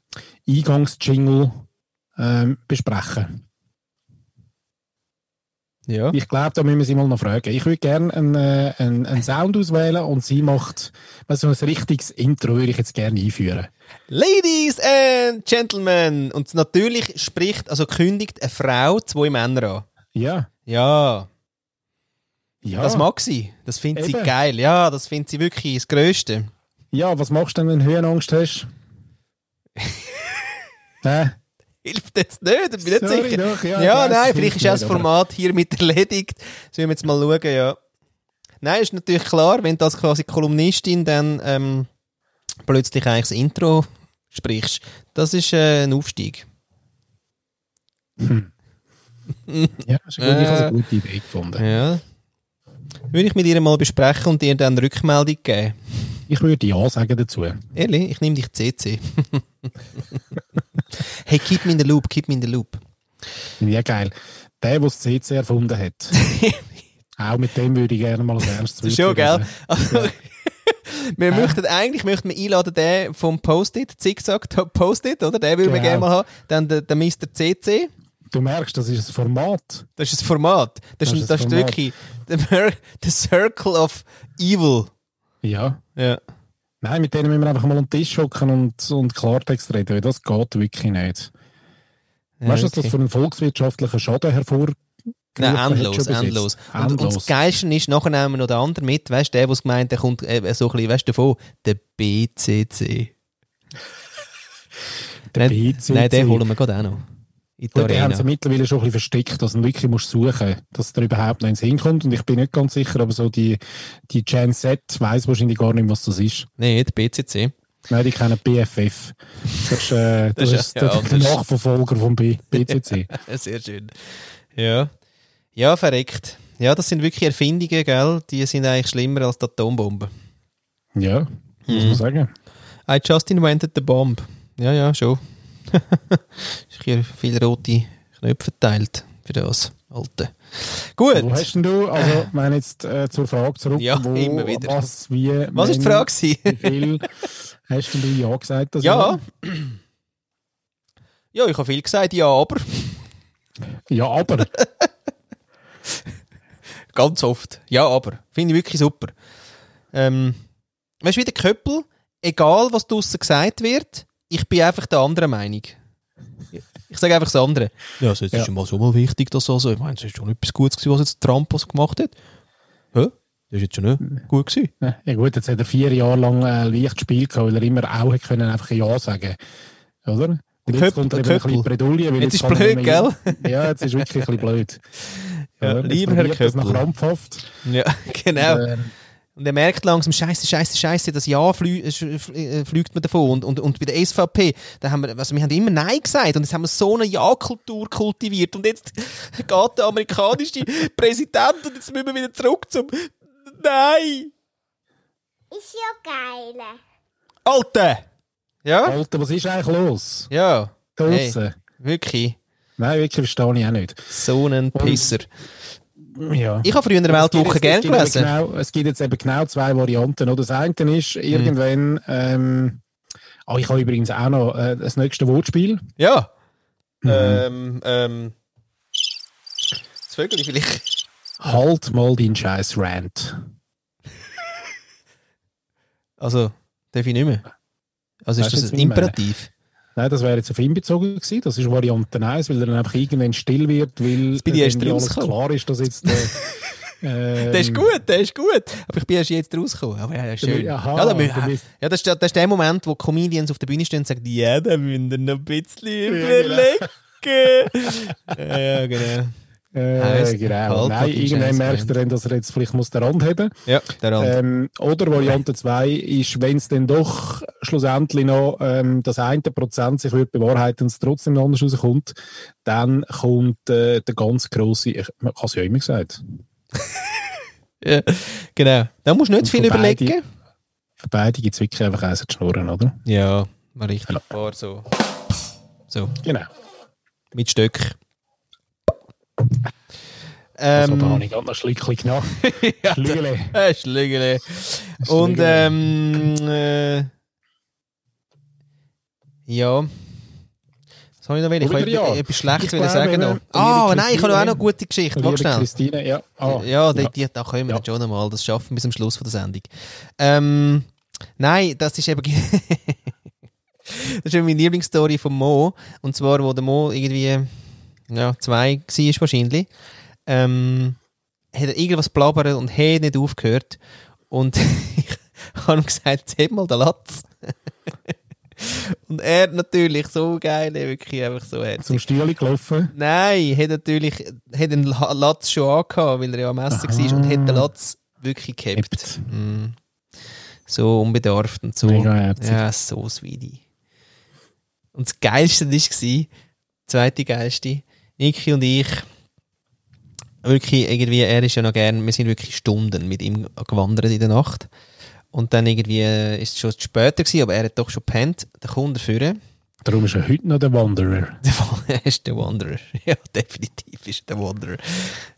Eingangsjingle ähm, besprechen. Ja. Ich glaube, da müssen wir sie mal noch fragen. Ich würde gerne einen, äh, einen, einen Sound auswählen und sie macht so ein richtiges Intro, würde ich jetzt gerne einführen. Ladies and Gentlemen. Und natürlich spricht, also kündigt eine Frau zwei Männer an. Ja, Ja, ja. das mag sie. Das findet sie geil. Ja, das findet sie wirklich das Größte. Ja, was machst du denn, wenn du Höhenangst hast? [LAUGHS] Hä? Hilft jetzt nicht, ich bin nicht Sorry, sicher. doch, ja, ja, nein, vielleicht ist auch das Format hiermit erledigt. Sollen wir jetzt mal schauen, ja. Nein, ist natürlich klar, wenn du als quasi Kolumnistin dann ähm, plötzlich eigentlich das Intro sprichst, das ist äh, ein Aufstieg. [LAUGHS] Ja, ist gut. Ich habe Äh. eine gute Idee gefunden. Ja. Würde ich mit ihr mal besprechen und ihr dann Rückmeldung geben. Ich würde Ja sagen dazu. Ehrlich, ich nehme dich CC. [LAUGHS] [LAUGHS] hey, keep me in the loop, keep me in the loop. Ja geil. Der, der das CC erfunden hat. [LAUGHS] auch mit dem würde ich gerne mal ein ernstes schon, gell? [LAUGHS] Also, wir möchten eigentlich möchten wir einladen, den vom Post-it, Zigzag Post-it, oder? Den würden wir Genau. gerne mal haben. Dann der, der Mr. CC. Du merkst, das ist ein Format. Das ist das Format. Das, Das ist, das das ist Format. wirklich the Circle of Evil. Ja. Ja. Nein, mit denen müssen wir einfach mal am Tisch hocken und, und Klartext reden, weil das geht wirklich nicht. weißt du, was das okay. für einen volkswirtschaftlichen Schaden hervorgerufen Nein, endlos, jetzt? endlos. Und, und Endlos. das Geilste ist, nachher nehmen wir noch den anderen mit, weißt du, der, der gemeint der kommt äh, so ein bisschen, weißt du, davon, der BCC. Der nein, BCC. nein, den holen wir gerade auch noch. In die Gut, die haben Arena. sie mittlerweile schon ein bisschen versteckt, dass ihn wirklich musst suchen dass der überhaupt noch ins hinkommt. Und ich bin nicht ganz sicher, aber so die, die Gen Z weiss wahrscheinlich gar nicht, was das ist. Nein, der BCC. Nein, die kennen BFF. Das ist, äh, [LAUGHS] das Das ist ja der, anders. Nachverfolger vom B [LAUGHS] BCC. Sehr schön. Ja. Ja, verreckt. Ja, das sind wirklich Erfindungen, gell? Die sind eigentlich schlimmer als die Atombombe. ja, muss Mhm. man sagen. I just invented the bomb. Ja, ja, schon. Ist hier viele rote Knöpfe verteilt für das Alte. Gut. Wo hast denn du, also, wenn jetzt äh, zur Frage zurück, Ja, wo, immer wieder. was, wie, Was ist die Frage? gewesen? Wie viel hast denn du Ja gesagt? Das ja. Ja, ich habe viel gesagt, ja, aber. Ja, aber. [LAUGHS] Ganz oft. Ja, aber. Finde ich wirklich super. Ähm, weißt du, wie der Köppel, egal was draussen gesagt wird, ich bin einfach der anderen Meinung. Ich sage einfach das andere. Ja, also jetzt Ja. ist schon mal so mal wichtig, dass also, ich meine, es ist schon etwas Gutes gewesen, was jetzt Trump was gemacht hat. Hä? Das ist jetzt schon nicht gut gewesen. Ja gut, jetzt hat er vier Jahre lang äh, leicht gespielt, weil er immer auch hätte können einfach Ja sagen Oder? Und Der jetzt Köppel- kommt er der eben ein bisschen Köppel. Bredouille. weil Jetzt ist blöd, nicht mehr- Ja, jetzt ist wirklich ein bisschen blöd. Ja, Jetzt lieber Herr probiert das noch Köppel. krampfhaft. Ja, [LAUGHS] genau. Ähm, Und er merkt langsam, scheiße, scheiße, scheiße, das Ja flü äh, äh, fliegt man davon. Und, und, und bei der SVP, da haben wir, also wir haben immer Nein gesagt und jetzt haben wir so eine Ja-Kultur kultiviert. Und jetzt [LAUGHS] geht der amerikanische Präsident und jetzt müssen wir wieder zurück zum Nein! Ist ja geil. Alter! Ja? Alter, was ist eigentlich los? Ja. Da Hey, draussen? wirklich. Nein, wirklich verstehe ich auch nicht. So ein Pisser. Ja. Ich habe früher in der Weltwoche jetzt- gern es gibt eben gelesen. Genau, es gibt jetzt eben genau zwei Varianten. Oder? Das eine ist irgendwann, ähm, ah, ich habe übrigens auch noch äh, das nächste Wortspiel. Ja. Mhm. Ähm, ähm. Das Vögel vielleicht. Halt mal deinen scheiß Rant. Also, darf ich nicht mehr. Also ist Weißt du das ein? Imperativ? Nein, das wäre jetzt auf ihn bezogen gewesen. Das ist Variante 1, weil er dann einfach irgendwann still wird, weil bin ich erst alles rausgekommen. klar ist, dass jetzt äh, [LAUGHS] ähm, Der ist gut, der ist gut. Aber ich bin erst jetzt rausgekommen. Aber ja, schön. Aha, ja, da, ja das, ist, der- das ist der Moment, wo Comedians auf der Bühne stehen und sagen, ja, da müssen wir noch ein bisschen genau. überlegen. [LAUGHS] ja, ja, genau. Äh, genau. Nein, irgendwann merkt er dann, dass er jetzt vielleicht muss den Rand haben Ja, der andere. ähm, Oder Variante 2 ist, wenn es dann doch schlussendlich noch ähm, das eine Prozent sich wird bewahrheiten und es trotzdem anders rauskommt, dann kommt äh, der ganz grosse, ich, kann es ja immer gesagt, [LAUGHS] ja, genau. Da musst du nicht Und viel von beide- überlegen. für beide gibt es wirklich einfach eins zu schnurren, oder? Ja, mal richtig paar so. So, Genau. mit Stöck. Da Ähm, habe ich gerade noch ein Schlückchen genommen. [LAUGHS] Schlügele. Schlügele. Und ähm, äh, ja. Was habe ich noch will? Ich wollte ja. etwas Schlechtes glaube, sagen. noch. Ah, liebe nein, ich habe noch auch noch eine gute Geschichte. Warte schnell. Christine, ja. Ah, Ja, die, die, da können wir Ja. schon einmal. Das schaffen wir bis zum Schluss von der Sendung. Ähm, nein, das ist eben. [LAUGHS] das ist eben meine Lieblingsstory von Mo. Und zwar, wo der Mo irgendwie ja, zwei war wahrscheinlich. Ähm, hat er irgendwas blabbert und hat nicht aufgehört. Und [LAUGHS] ich habe ihm gesagt, zähl mal den Latz. [LAUGHS] und er natürlich so geil, wirklich einfach so herzig. Zum Stühle gelaufen. Nein, hat natürlich hat den La- Latz schon angehabt, weil er ja am Essen war und hat den Latz wirklich gehabt. Mm. So unbedarft und so. Mega herzig. Ja, so sweetie. Und das Geilste war, zweite Geilste, Niki und ich, wirklich irgendwie, er ist ja noch gern, wir sind wirklich Stunden mit ihm gewandert in der Nacht. Und dann irgendwie äh, ist es schon später gewesen, aber er hat doch schon gepennt. Der Kunde führen. Darum ist er heute noch der Wanderer. [LAUGHS] Er ist der Wanderer. [LAUGHS] Ja, definitiv ist er der Wanderer.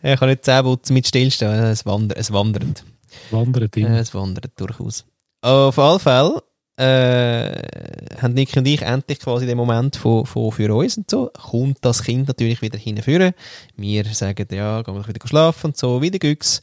Er kann nicht zehn Putzen mit stillstehen. Es wandert. Es wandert. Wandert immer. Äh, Es wandert durchaus. Auf alle Fälle äh, haben Nick und ich endlich quasi den Moment von, von für uns und so. Kommt das Kind natürlich wieder hinführen. Wir sagen, ja, gehen wir doch wieder schlafen und so. Wieder Güchs.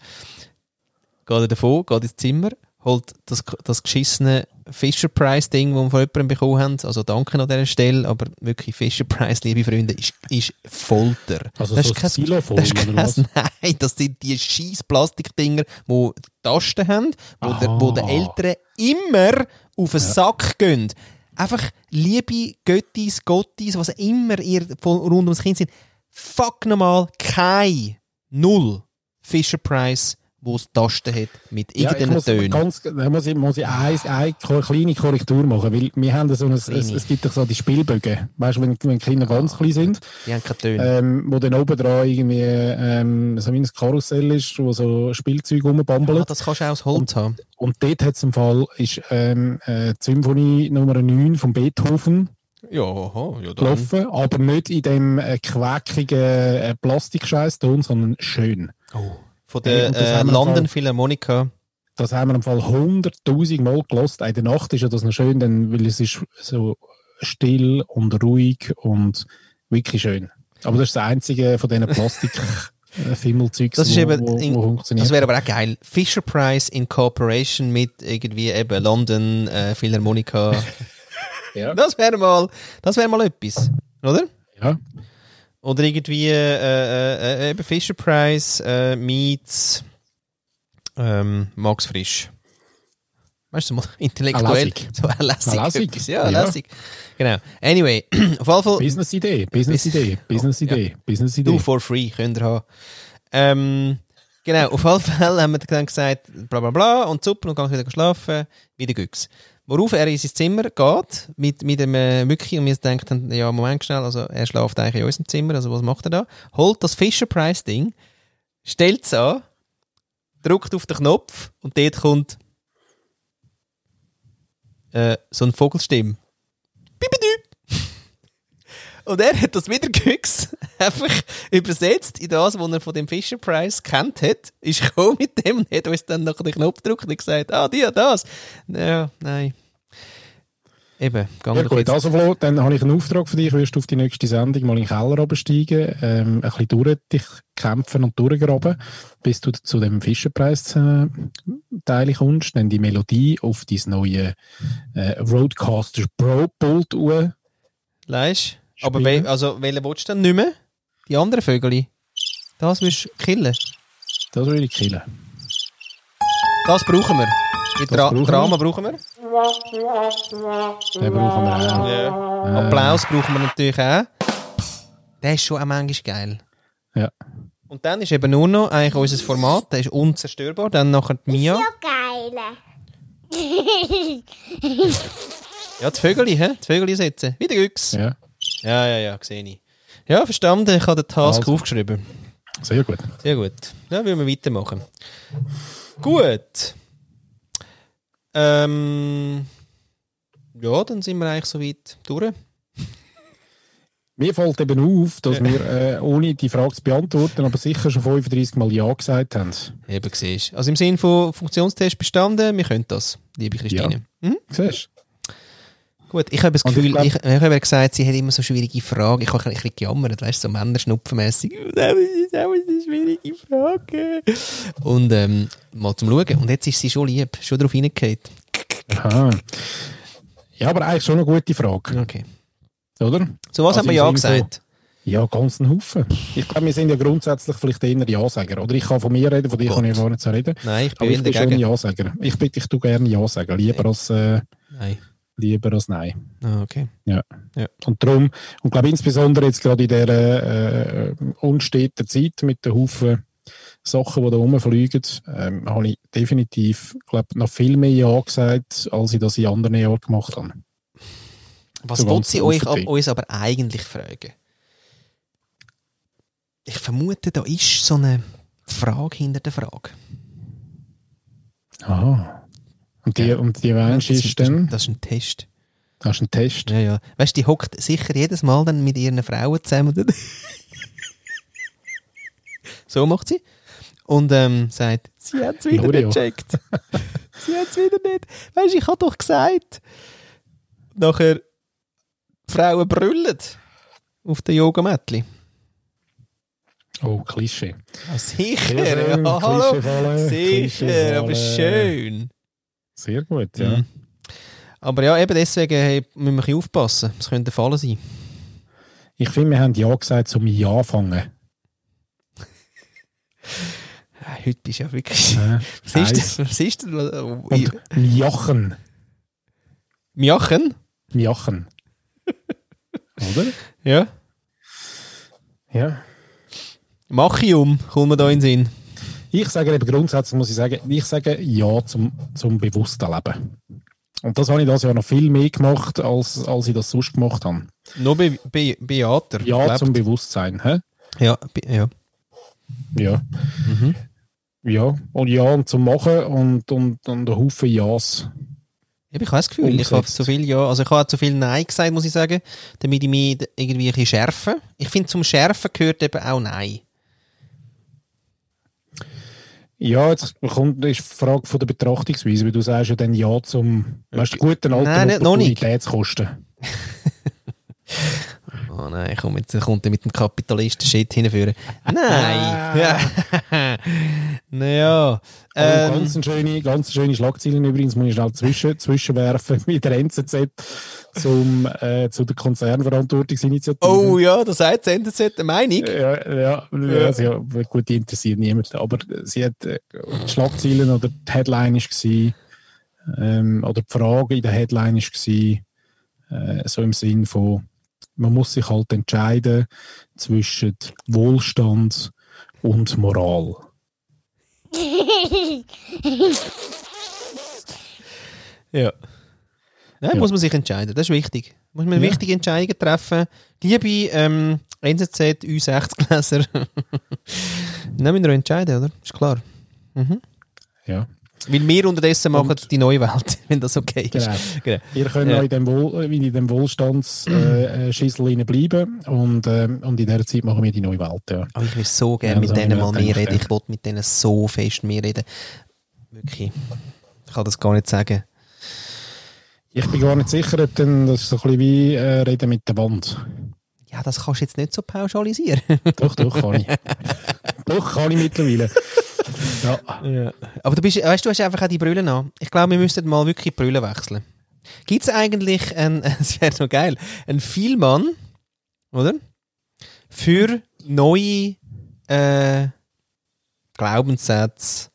Geht er davon, geht ins Zimmer, holt das, das geschissene Fisher Price Ding, das wir von jemandem bekommen haben. Also danke an dieser Stelle, aber wirklich Fisher Price, liebe Freunde, ist, ist Folter. Also Das so ist kein- das ist kein- [LAUGHS] Nein, das sind die scheiß Plastikdinger, die Tasten haben, wo, der, wo Ah. Eltern immer auf den Sack gehen. Einfach liebe Göttis, Gottis, was immer ihr rund ums Kind sind. Fuck nochmal, kein, null Fisher Price, wo es Tasten hat mit Ja, irgendeinen muss, Tönen. ganz, da muss ich, muss ich eine, eine kleine Korrektur machen, weil wir haben so ein, es, es gibt doch so die Spielbögen, weißt du, wenn, wenn Kinder ganz klein sind, Die haben keine Töne. ähm, wo dann oben dran irgendwie ähm, so wie ein Karussell ist, wo so Spielzeug ah, rumbambelt. das kannst du auch aus Holz haben. Und dort hat es im Fall ist, ähm, äh, die Symphonie Nummer 9 von Beethoven Ja, aha, ja, dann. gelaufen, aber nicht in dem äh, quäkigen äh, Plastikscheißton, sondern schön. Oh. Von Hey, der das äh, London Fall- Philharmonica. Das haben wir im Fall hunderttausend Mal gelost. In der Nacht ist ja das noch schön, denn, weil es ist so still und ruhig und wirklich schön. Aber das ist das einzige von diesen Plastik-Fimmelzeugs, [LAUGHS] Das ist eben, wo, wo funktioniert. das wäre aber auch geil. Fisher Price in Cooperation mit irgendwie eben London äh, Philharmonica. [LAUGHS] ja. Das wäre mal, das wäre mal etwas, oder? ja. Oder irgendwie äh, äh, äh, eben Fisher Price äh, meets ähm, Max Frisch. Weißt du, mal intellektuell. lässig. So lässig. Ja, Ja. lässig. Genau. Anyway, [CLEARS THROAT] auf jeden Fall. Business-Idee, Business-Idee, Business-Idee, Du Business-Idee. for free könnt ihr haben. Ähm, genau, auf alle Fälle haben wir dann gesagt, bla bla bla, und super, und gehen wieder schlafen, wieder Güchs. Worauf er in sein Zimmer geht, mit, mit dem äh, Mücki, und wir denken, ja, Moment schnell, also er schläft eigentlich in unserem Zimmer, also was macht er da? Holt das Fisher-Price-Ding, stellt es an, drückt auf den Knopf, und dort kommt äh, so eine Vogelstimme. Und er hat das wieder [LAUGHS] Güchs einfach übersetzt in das, was er von dem Fisher Price kennt hat. Ist gekommen mit dem und hat uns dann nach den Knopf gedrückt und gesagt, ah, die, das. Ja, nein. Eben, Ja gut, jetzt. also Flo, dann habe ich einen Auftrag für dich. Wirst du auf die nächste Sendung mal in den Keller runtersteigen, ähm, ein bisschen durch dich kämpfen und durchgraben, bis du zu dem Fischerpreis-Teil kommst, dann die Melodie auf dein neue äh, Roadcaster Pro Bolt Leist? Aber Spielen. we also, welchen willst du dann nicht mehr? Die anderen Vögel? Das willst du killen. Das will ich killen. Das brauchen wir. Mit Das Dra brauchen wir. Drama brauchen wir. Den brauchen wir auch. Ja. Applaus brauchen wir natürlich auch. Der ist schon auch manchmal geil. Ja. Und dann ist eben nur noch eigentlich unser Format, der ist unzerstörbar. Dann nachher die Mia. Ja, geile. Ja, die Vögel, hä? Die Vögel setzen. Wieder Güchs. Ja, Ja, ja, ja, sehe ich. Ja, verstanden. Ich habe den Task Also. aufgeschrieben. sehr gut. Sehr gut. Ja, wollen wir weitermachen. Gut. Ähm, ja, dann sind wir eigentlich soweit durch. Mir fällt eben auf, dass wir, äh, ohne die Frage zu beantworten, aber sicher schon 35 Mal Ja gesagt haben. Eben siehst Also im Sinne von Funktionstest bestanden, wir können das, liebe Christine. Mhm. Siehst Gut, ich habe das Und Gefühl, ich glaub- ich, ich, habe gesagt, sie hat immer so schwierige Fragen. Ich habe ein bisschen gejammert, weißt du, so Männerschnupfenmässig. [LAUGHS] Das ist auch eine schwierige Frage. Und ähm, mal zum Schauen. Und jetzt ist sie schon lieb, schon drauf hingehauen. Aha. Ja, aber eigentlich schon eine gute Frage, Okay. oder? So was Also haben wir ja gesagt. Ja, ganz ein Haufen. Ich glaube, wir sind ja grundsätzlich vielleicht eher Ja-Sager. Oder ich kann von mir reden, von dir Gott. kann ich gar nicht so reden. Nein, ich bin Aber ich bin schon ein. Ja-Sager. Ich bitte, ich tue gerne Ja sagen. Lieber als, äh, Nein. Lieber als Nein. Ah, okay. Und darum, und glaube insbesondere jetzt gerade in dieser äh, unsteten Zeit mit den Haufen Sachen, die da rumfliegen, ähm, habe ich definitiv, glaube noch viel mehr Ja gesagt, als ich das in anderen Jahren gemacht habe. Was ganz sie euch ab, uns aber eigentlich fragen? Ich vermute, da ist so eine Frage hinter der Frage. Aha. Und die, Ja. und die das, ist dann, das ist ein Test. das ist ein Test. Ja, ja. Weißt du, die hockt sicher jedes Mal dann mit ihren Frauen zusammen. [LAUGHS] so macht sie. Und ähm, sagt, sie hat es wieder nicht gecheckt. [LAUGHS] sie hat es wieder nicht. Weißt du, ich habe doch gesagt. Nachher, die Frauen brüllen auf den Yogamättli. Oh, Klischee. Ah, sicher, ja, hallo. Sicher, aber schön. Sehr gut, ja. Mhm. Aber ja, eben deswegen hey, müssen wir ein bisschen aufpassen. Es könnte ein Fall sein. Ich finde, wir haben Ja gesagt zum Ja fangen. Ah, Heute bist du ja wirklich. Ja. [LAUGHS] Was ist das? Was ist das? Und Mjachen. Mjachen? Mjachen. Oder? Ja. Ja. Machium, kommt mir da in den Sinn. Ich sage eben grundsätzlich, muss ich sagen, ich sage Ja zum, zum bewussten Leben. Und das habe ich das Jahr noch viel mehr gemacht, als, als ich das sonst gemacht habe. Nur bei, bei Beater. Ja Glaubt- zum Bewusstsein. Hä? Ja, be- ja. Ja. Mhm. Ja. Und Ja und zum Machen und, und, und ein Haufen Ja's. Ich habe das Gefühl, ich habe zu viel Ja, also ich habe zu viel Nein gesagt, muss ich sagen, damit ich mich irgendwie ein bisschen schärfe. Ich finde, zum Schärfen gehört eben auch Nein. Ja, jetzt kommt ist die Frage von der Betrachtungsweise, weil du sagst ja dann Ja zum weißt, guten alten Nein, nicht. Opportunitätskosten. [LAUGHS] Oh nein, komm, jetzt kommt er mit dem Kapitalisten-Shit hinführen. Nein! [LAUGHS] ja. naja. Ähm, Ähm, ganz, schöne, ganz schöne Schlagzeilen übrigens, muss ich schnell zwischen, [LAUGHS] zwischenwerfen mit der NZZ zum, äh, zu der Konzernverantwortungsinitiative. oh ja, das sagt das NZZ eine Meinung. Ja, ja, ja, sie, gut, die interessiert niemand, aber sie hat äh, die Schlagzeilen oder die Headline war, ähm, oder die Frage in der Headline war, äh, so im Sinn von, man muss sich halt entscheiden zwischen Wohlstand und Moral. [LAUGHS] Ja. Nein, Ja. muss man sich entscheiden. Das ist wichtig. Muss man Ja. wichtige Entscheidungen treffen. Liebe ähm, NZZ U60-Leser, nehmen wir entscheiden, oder? Ist klar. Mhm. Ja, Weil wir unterdessen machen die neue Welt, [LAUGHS] wenn das okay ist. genau. Genau. Ihr könnt Ja. in dem, Wohl, in dem Wohlstandsschissel äh, Schissel bleiben und, ähm, und in dieser Zeit machen wir die neue Welt. Ja. Aber ich will so gerne Ja, mit denen mal mehr reden. Ich wollte mit denen so fest mehr reden. Wirklich. Ich kann das gar nicht sagen. Ich bin gar nicht sicher, ob dann das so ein bisschen wie äh, Reden mit der Wand. Ja, das kannst du jetzt nicht so pauschalisieren. Doch, doch, kann ich. [LAUGHS] doch, kann ich mittlerweile. Ja. Ja. Aber du bist, weißt du, hast einfach auch die Brille an. Ich glaube, wir müssten mal wirklich die Brille wechseln. Gibt es eigentlich ein, [LAUGHS] es wäre noch geil, ein Vielmann, oder? Für neue äh, Glaubenssätze,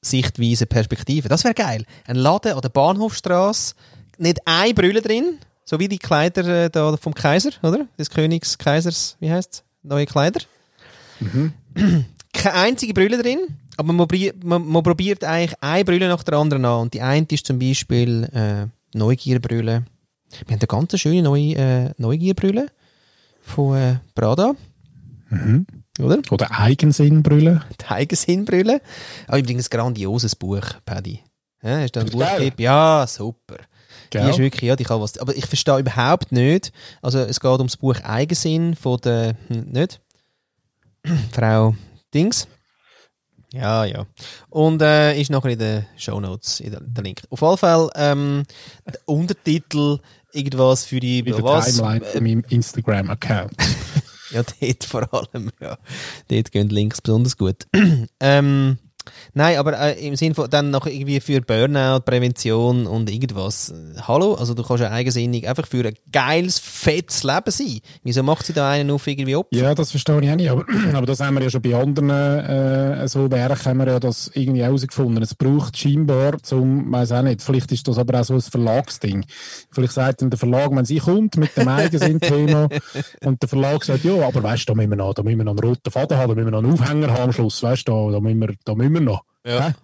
Sichtweisen, Perspektiven. Das wäre geil. Ein Laden an der Bahnhofstrasse, nicht eine Brille drin, so wie die Kleider äh, da vom Kaiser, oder? Des Königs, Kaisers, wie heißt Neue Kleider. [CLEARS THROAT] Keine einzige Brille drin, aber man, probier- man, man probiert eigentlich eine Brille nach der anderen an. Und die eine ist zum Beispiel äh, Neugierbrille. Wir haben eine ganz schöne neue äh, Neugierbrille von äh, Prada. Oder? Oder Eigensinnbrille. Die Eigensinnbrille. Aber übrigens ein grandioses Buch, Paddy. Ja, hast du ein Ist Buch geil. gegeben? Ja, super. Die ist wirklich, ja, die kann was. Aber ich verstehe überhaupt nicht. Also, es geht ums Buch Eigensinn von der, hm, nicht? [CLEARS THROAT] Frau Dings. Ja, ja. Und äh, ist nachher in den Shownotes, in der, der Link. Auf jeden Fall, ähm, der Untertitel, irgendwas für die, in was? Timeline von meinem Instagram-Account. [LAUGHS] Ja, dort vor allem, ja. Dort gehen Links besonders gut. [CLEARS THROAT] ähm, nein, aber äh, im Sinne von dann noch irgendwie für Burnout, Prävention und irgendwas. Hallo, also du kannst ja eigensinnig einfach für ein geiles, fettes Leben sein. Wieso macht sie da einen auf irgendwie Opfer? Ja, das verstehe ich auch nicht, aber, [CLEARS THROAT] aber das haben wir ja schon bei anderen äh, so Werken haben wir ja das irgendwie herausgefunden. Es braucht scheinbar zum, weiß auch nicht, vielleicht ist das aber auch so ein Verlagsding. Vielleicht sagt dann der Verlag, wenn sie kommt mit dem Eigensinn-Thema [LAUGHS] und der Verlag sagt, ja, aber weißt du, da müssen wir noch, da müssen wir noch einen roten Faden haben, da müssen wir noch einen Aufhänger haben am Schluss, weißt du, da, da müssen wir, da müssen wir noch. Ja.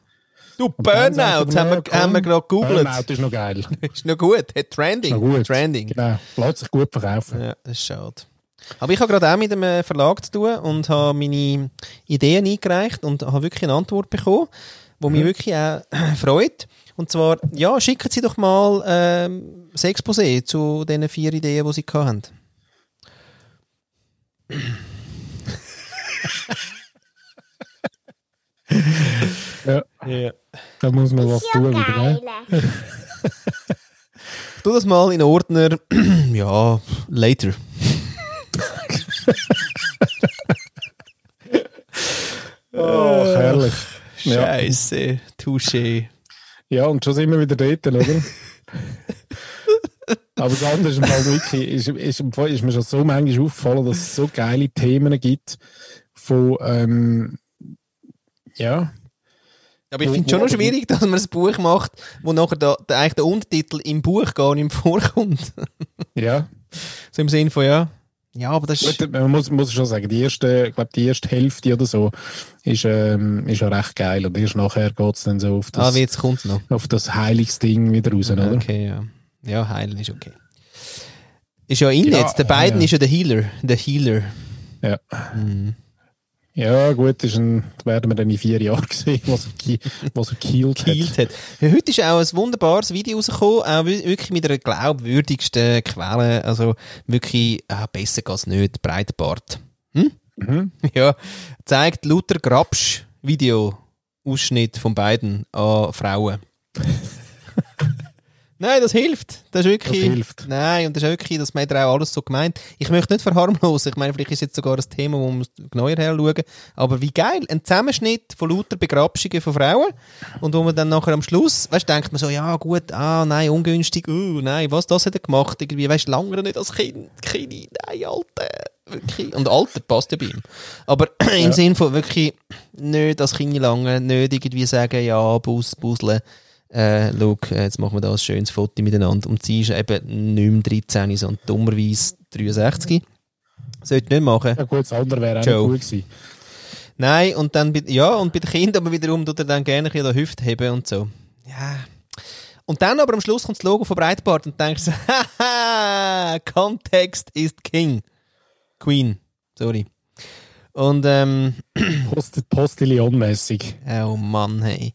Du, Burnout, haben wir, haben wir gerade gegoogelt. Burnout ist noch geil. [LAUGHS] Ist noch gut, hat Trending. Noch gut. Trending. Genau, lässt sich gut verkaufen. Ja, das ist schade. Aber ich habe gerade auch mit einem Verlag zu tun und habe meine Ideen eingereicht und habe wirklich eine Antwort bekommen, die mich wirklich auch [CLEARS THROAT] freut. Und zwar, ja, schicken Sie doch mal ähm, das Exposé zu diesen vier Ideen, die Sie haben. [LAUGHS] Ja, Ja. da muss man was ja tun wieder, ne? [LAUGHS] Tu das mal in Ordner. [CLEARS THROAT] ja, later. [LAUGHS] Oh, herrlich. Ja. Scheiße, Touché. Ja, und schon sind wir wieder dort, oder? [LAUGHS] Aber das andere ist, im Fall wirklich, ist, ist, ist mir schon so manchmal aufgefallen, dass es so geile Themen gibt von, ähm, ja, Aber ich finde es schon noch schwierig, dass man ein Buch macht, wo nachher der, der, eigentlich der Untertitel im Buch gar nicht [LAUGHS] vorkommt. ja. so im Sinne von, ja, ja, aber das ist... Man muss, muss schon sagen, die erste, ich glaube, die erste Hälfte oder so ist, ähm, ist ja recht geil. Und erst nachher geht es dann so auf Ah, das, wie jetzt kommt es noch. auf das Heiligsding wieder raus, oder? Okay, ja. Ja, heilen ist okay. Ist ja in Ja, jetzt. Der beiden ja. ist ja der Healer. Der Healer. Ja. Mhm. Ja, gut, ist ein, werden wir dann in vier Jahren [LAUGHS] sehen, was er, was er gehealt hat. Geheilt hat. Ja, heute ist auch ein wunderbares Video rausgekommen, auch wi- wirklich mit einer glaubwürdigsten Quelle. Also wirklich, ah, besser geht's nicht. Breitbart. Hm? Mhm. [LAUGHS] Ja, zeigt Luther Grabsch Video Ausschnitt von beiden an Frauen. [LAUGHS] Nein, das hilft. Das ist wirklich. Das hilft. Nein, und das ist wirklich, das er auch alles so gemeint. Ich möchte nicht verharmlosen. Ich meine, vielleicht ist jetzt sogar ein Thema, wo wir genauer her schauen. Aber wie geil. Ein Zusammenschnitt von lauter Begrabschungen von Frauen. Und wo man dann nachher am Schluss, weißt du, denkt man so, ja, gut, ah, nein, ungünstig, uh, nein, was, das hat er gemacht? Irgendwie, weißt du, lange nicht als Kind, Kind, nein, Alter. Wirklich. Und Alter passt ja bei ihm. Aber [CLEARS THROAT] im Ja. Sinn von wirklich nicht als Kind lange, nicht irgendwie sagen, ja, Bus, Busle, äh, schau, äh, jetzt machen wir da ein schönes Foto miteinander. Und sie ist eben nicht mehr 13, sondern dummerweise 63. Sollte nicht machen. Ja gut, das andere wäre auch Joe. nicht gut gewesen. Nein, und dann, bei, ja, und bei den Kindern aber wiederum tut er dann gerne ein bisschen die Hüfte heben und so. Ja. Und dann aber am Schluss kommt das Logo von Breitbart und denkst so, [LAUGHS] haha, Kontext ist King. Queen, sorry. Und, ähm, [CLEARS THROAT] Post Postillon-mäßig. Oh Mann, hey.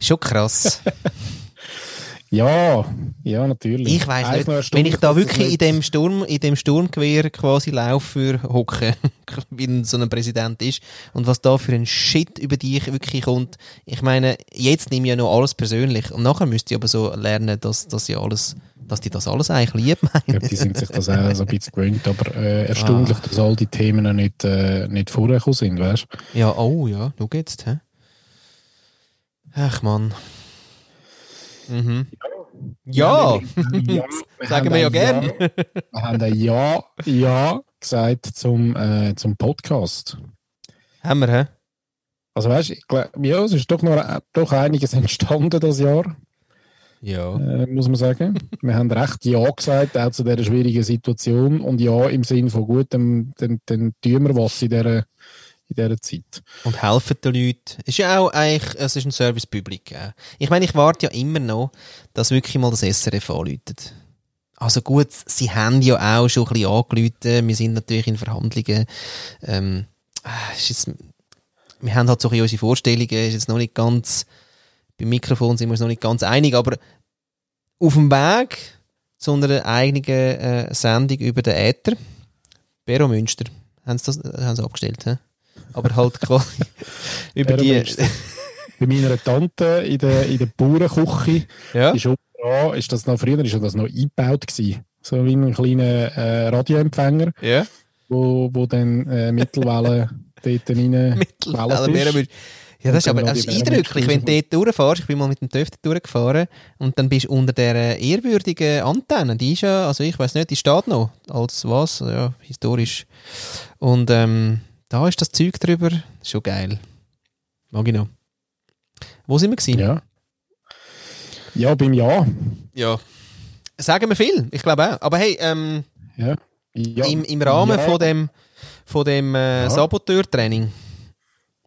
Schon krass. [LAUGHS] Ja, ja, natürlich. Ich weiß nicht, wenn ich da wirklich in dem Sturm, in dem Sturmgewehr quasi laufe für Hocken, [LAUGHS] wie so ein Präsident ist, und was da für ein Shit über dich wirklich kommt. Ich meine, jetzt nehme ich ja noch alles persönlich, und nachher müsste ich aber so lernen, dass, dass ja alles, dass die das alles eigentlich lieb meinen. Ich glaube, die sind sich das auch so ein bisschen gewöhnt, aber äh, erstaunlich, ah. dass all die Themen noch nicht, äh, nicht vorgekommen sind, weißt du? Ja, oh ja, schau jetzt, hä? Ach man. Mhm. Ja, ja. [LAUGHS] sagen wir ja gerne. Ja, [LAUGHS] wir haben ein Ja, Ja gesagt zum, äh, zum Podcast. Haben wir, hä? Also weißt du, ja, es ist doch noch doch einiges entstanden das Jahr. Ja. Äh, muss man sagen. wir haben recht Ja gesagt, auch zu dieser schwierigen Situation. Und Ja im Sinne von gut, dann, dann, dann tun wir was in dieser in dieser Zeit. Und helfen den Leuten. Ist ja auch eigentlich, es ist ein Service-Public. Ich meine, ich warte ja immer noch, dass wirklich mal das SRF anläutet. Also gut, sie haben ja auch schon ein bisschen angeläutet. Wir sind natürlich in Verhandlungen. Ähm, ah, jetzt, wir haben halt so ein unsere Vorstellungen, ist jetzt noch nicht ganz, beim Mikrofon sind wir uns noch nicht ganz einig, aber auf dem Weg zu einer eigenen äh, Sendung über den Äther, Bero Münster, haben sie, das, haben sie abgestellt, he? Aber halt [LAUGHS] quasi über die... Bei meiner Tante in der, in der Bauernküche ja. ist, dran, ist das noch früher ist das noch eingebaut gewesen. So wie ein kleiner äh, Radioempfänger, ja. wo, wo dann äh, Mittelwelle [LAUGHS] dort rein ja, das ist aber das ist eindrücklich, wenn du dort durchfährst. Ich bin mal mit dem TÜV durchgefahren und dann bist du unter der ehrwürdigen Antenne. Die ist ja, also ich weiß nicht, die steht noch als was, ja, historisch. Und ähm, da ist das Zeug drüber. Schon geil. Mag ich noch. Wo sind wir gewesen? Ja. Ja, beim Ja. Ja. Sagen wir viel, ich glaube auch. Aber hey, ähm, ja. Ja. Im, im Rahmen ja. von dem, von dem äh, ja. Saboteur-Training,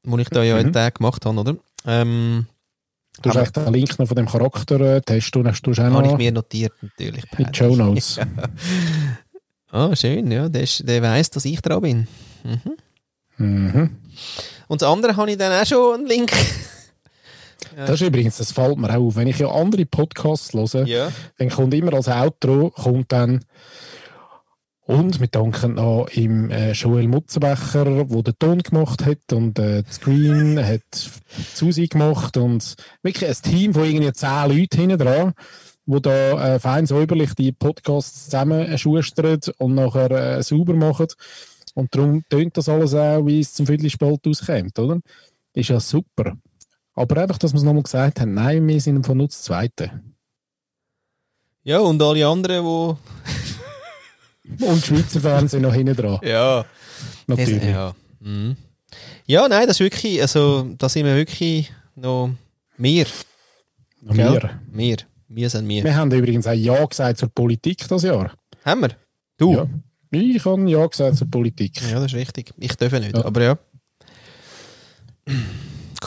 das ich da ja mhm. Tag gemacht habe, oder? Ähm, Du hast echt den Link noch von dem Charakter-Test, du hast du auch noch... Habe ich mir notiert, natürlich. Mit Show Notes. ja. [LAUGHS] Ah, schön, ja. Der, der weiss, dass ich dran bin. Mhm. Mhm. Und das andere habe ich dann auch schon einen Link. [LAUGHS] ja. Das ist übrigens, das fällt mir auch auf. Wenn ich ja andere Podcasts höre, ja. dann kommt immer als Outro, kommt dann und wir danken noch im äh, Joel Mutzenbecher, der den Ton gemacht hat und äh, das Screen hat Susi gemacht und wirklich ein Team von irgendwie zehn Leuten hinten dran, wo da äh, fein säuberlich die Podcasts zusammenschustern und nachher äh, sauber machen. Und darum tönt das alles auch, wie es zum Viertelspalt auskommt, oder? Ist ja super. Aber einfach, dass wir es nochmal gesagt haben, nein, wir sind von Nutz Zweite. Ja, und alle anderen, wo. und Schweizer sind noch hinten dran. Ja. Natürlich. ja. Mhm. ja, nein, das ist wirklich, also, da sind wir wirklich noch mehr. Noch mehr. Mehr. Wir sind mehr. Wir haben übrigens auch Ja gesagt zur Politik das Jahr. Haben wir? Du? Ja. Ich habe Ja gesagt zur Politik. Ja, das ist richtig. Ich darf nicht, ja. aber ja.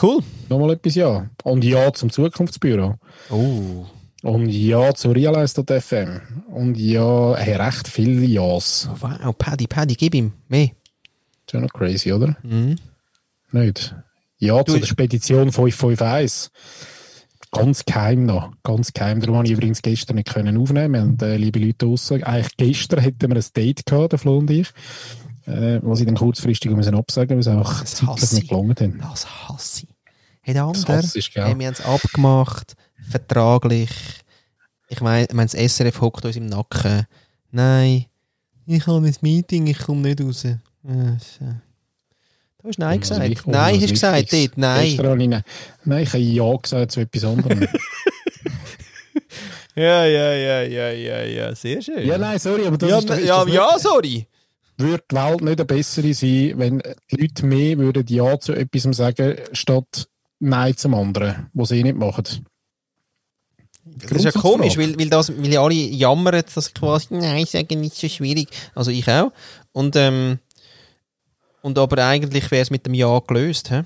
Cool. Nochmal etwas Ja. Und Ja zum Zukunftsbüro. Oh. Und Ja zu Realize.fm. Und ja, hey, recht viele Ja's. Oh, wow, Paddy, Paddy, gib ihm mehr. Das ist ja noch crazy, oder? Mhm. Nicht? Ja du, zu der Spedition 551. Ganz geheim noch, ganz geheim. Darum habe ich übrigens gestern nicht können aufnehmen. Wir haben, äh, liebe Leute draussen, eigentlich gestern hätten wir ein Date gehabt, der Flo und ich, äh, was ich dann kurzfristig müssen absagen, weil es einfach das zeitlich nicht gelungen hat. Das hasse ich. Hey, der andere, hey, wir haben es abgemacht, vertraglich. Ich meine, mein, das SRF hockt uns im Nacken. Nein, ich habe ein Meeting, ich komme nicht raus. Äh, Du hast Nein gesagt. Ich, nein, hast du gesagt dort, nein. Nein, ich habe Ja gesagt zu etwas anderem. [LAUGHS] ja, ja, ja, ja, ja, ja, sehr schön. Ja, nein, sorry, aber das ja, ist, ist Ja, das ja, sorry. Würde die Welt nicht eine bessere sein, wenn die Leute mehr würden Ja zu etwas sagen, statt Nein zum anderen, was sie nicht machen. Das ist ja komisch, weil, weil, das, weil alle jammern, dass quasi Nein sagen nicht so schwierig. Also ich auch. Und ähm, Und aber eigentlich wäre es mit dem Ja gelöst, hä?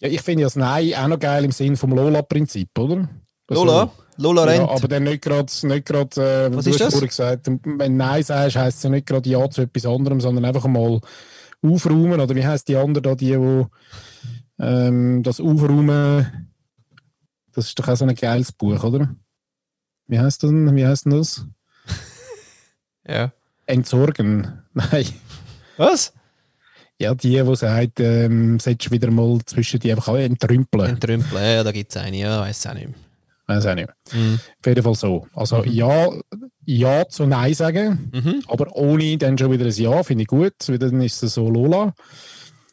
Ja, ich finde das Nein auch noch geil im Sinn vom Lola-Prinzip, oder? Also, Lola? Lola rennt. Ja, aber dann nicht gerade, nicht grad, äh, Was ist das? gesagt, wenn Nein sagst, heisst es ja nicht gerade Ja zu etwas anderem, sondern einfach mal aufräumen. Oder wie heisst die andere da, die, wo ähm, das Aufräumen, das ist doch auch so ein geiles Buch, oder? Wie heißt das? denn? Wie heißt denn das? [LAUGHS] Ja. Entsorgen. [LAUGHS] Nein. Was? Ja, die, die sagt, ähm, solltest wieder mal zwischen die einfach entrümpeln. Entrümpeln, ja, da gibt es eine, ja, weiß auch nicht mehr. Weiß auch nicht. Mhm. Auf jeden Fall so. Also ja, ja zu Nein sagen, Mhm. aber ohne dann schon wieder ein Ja, finde ich gut. Weil Dann ist es so Lola.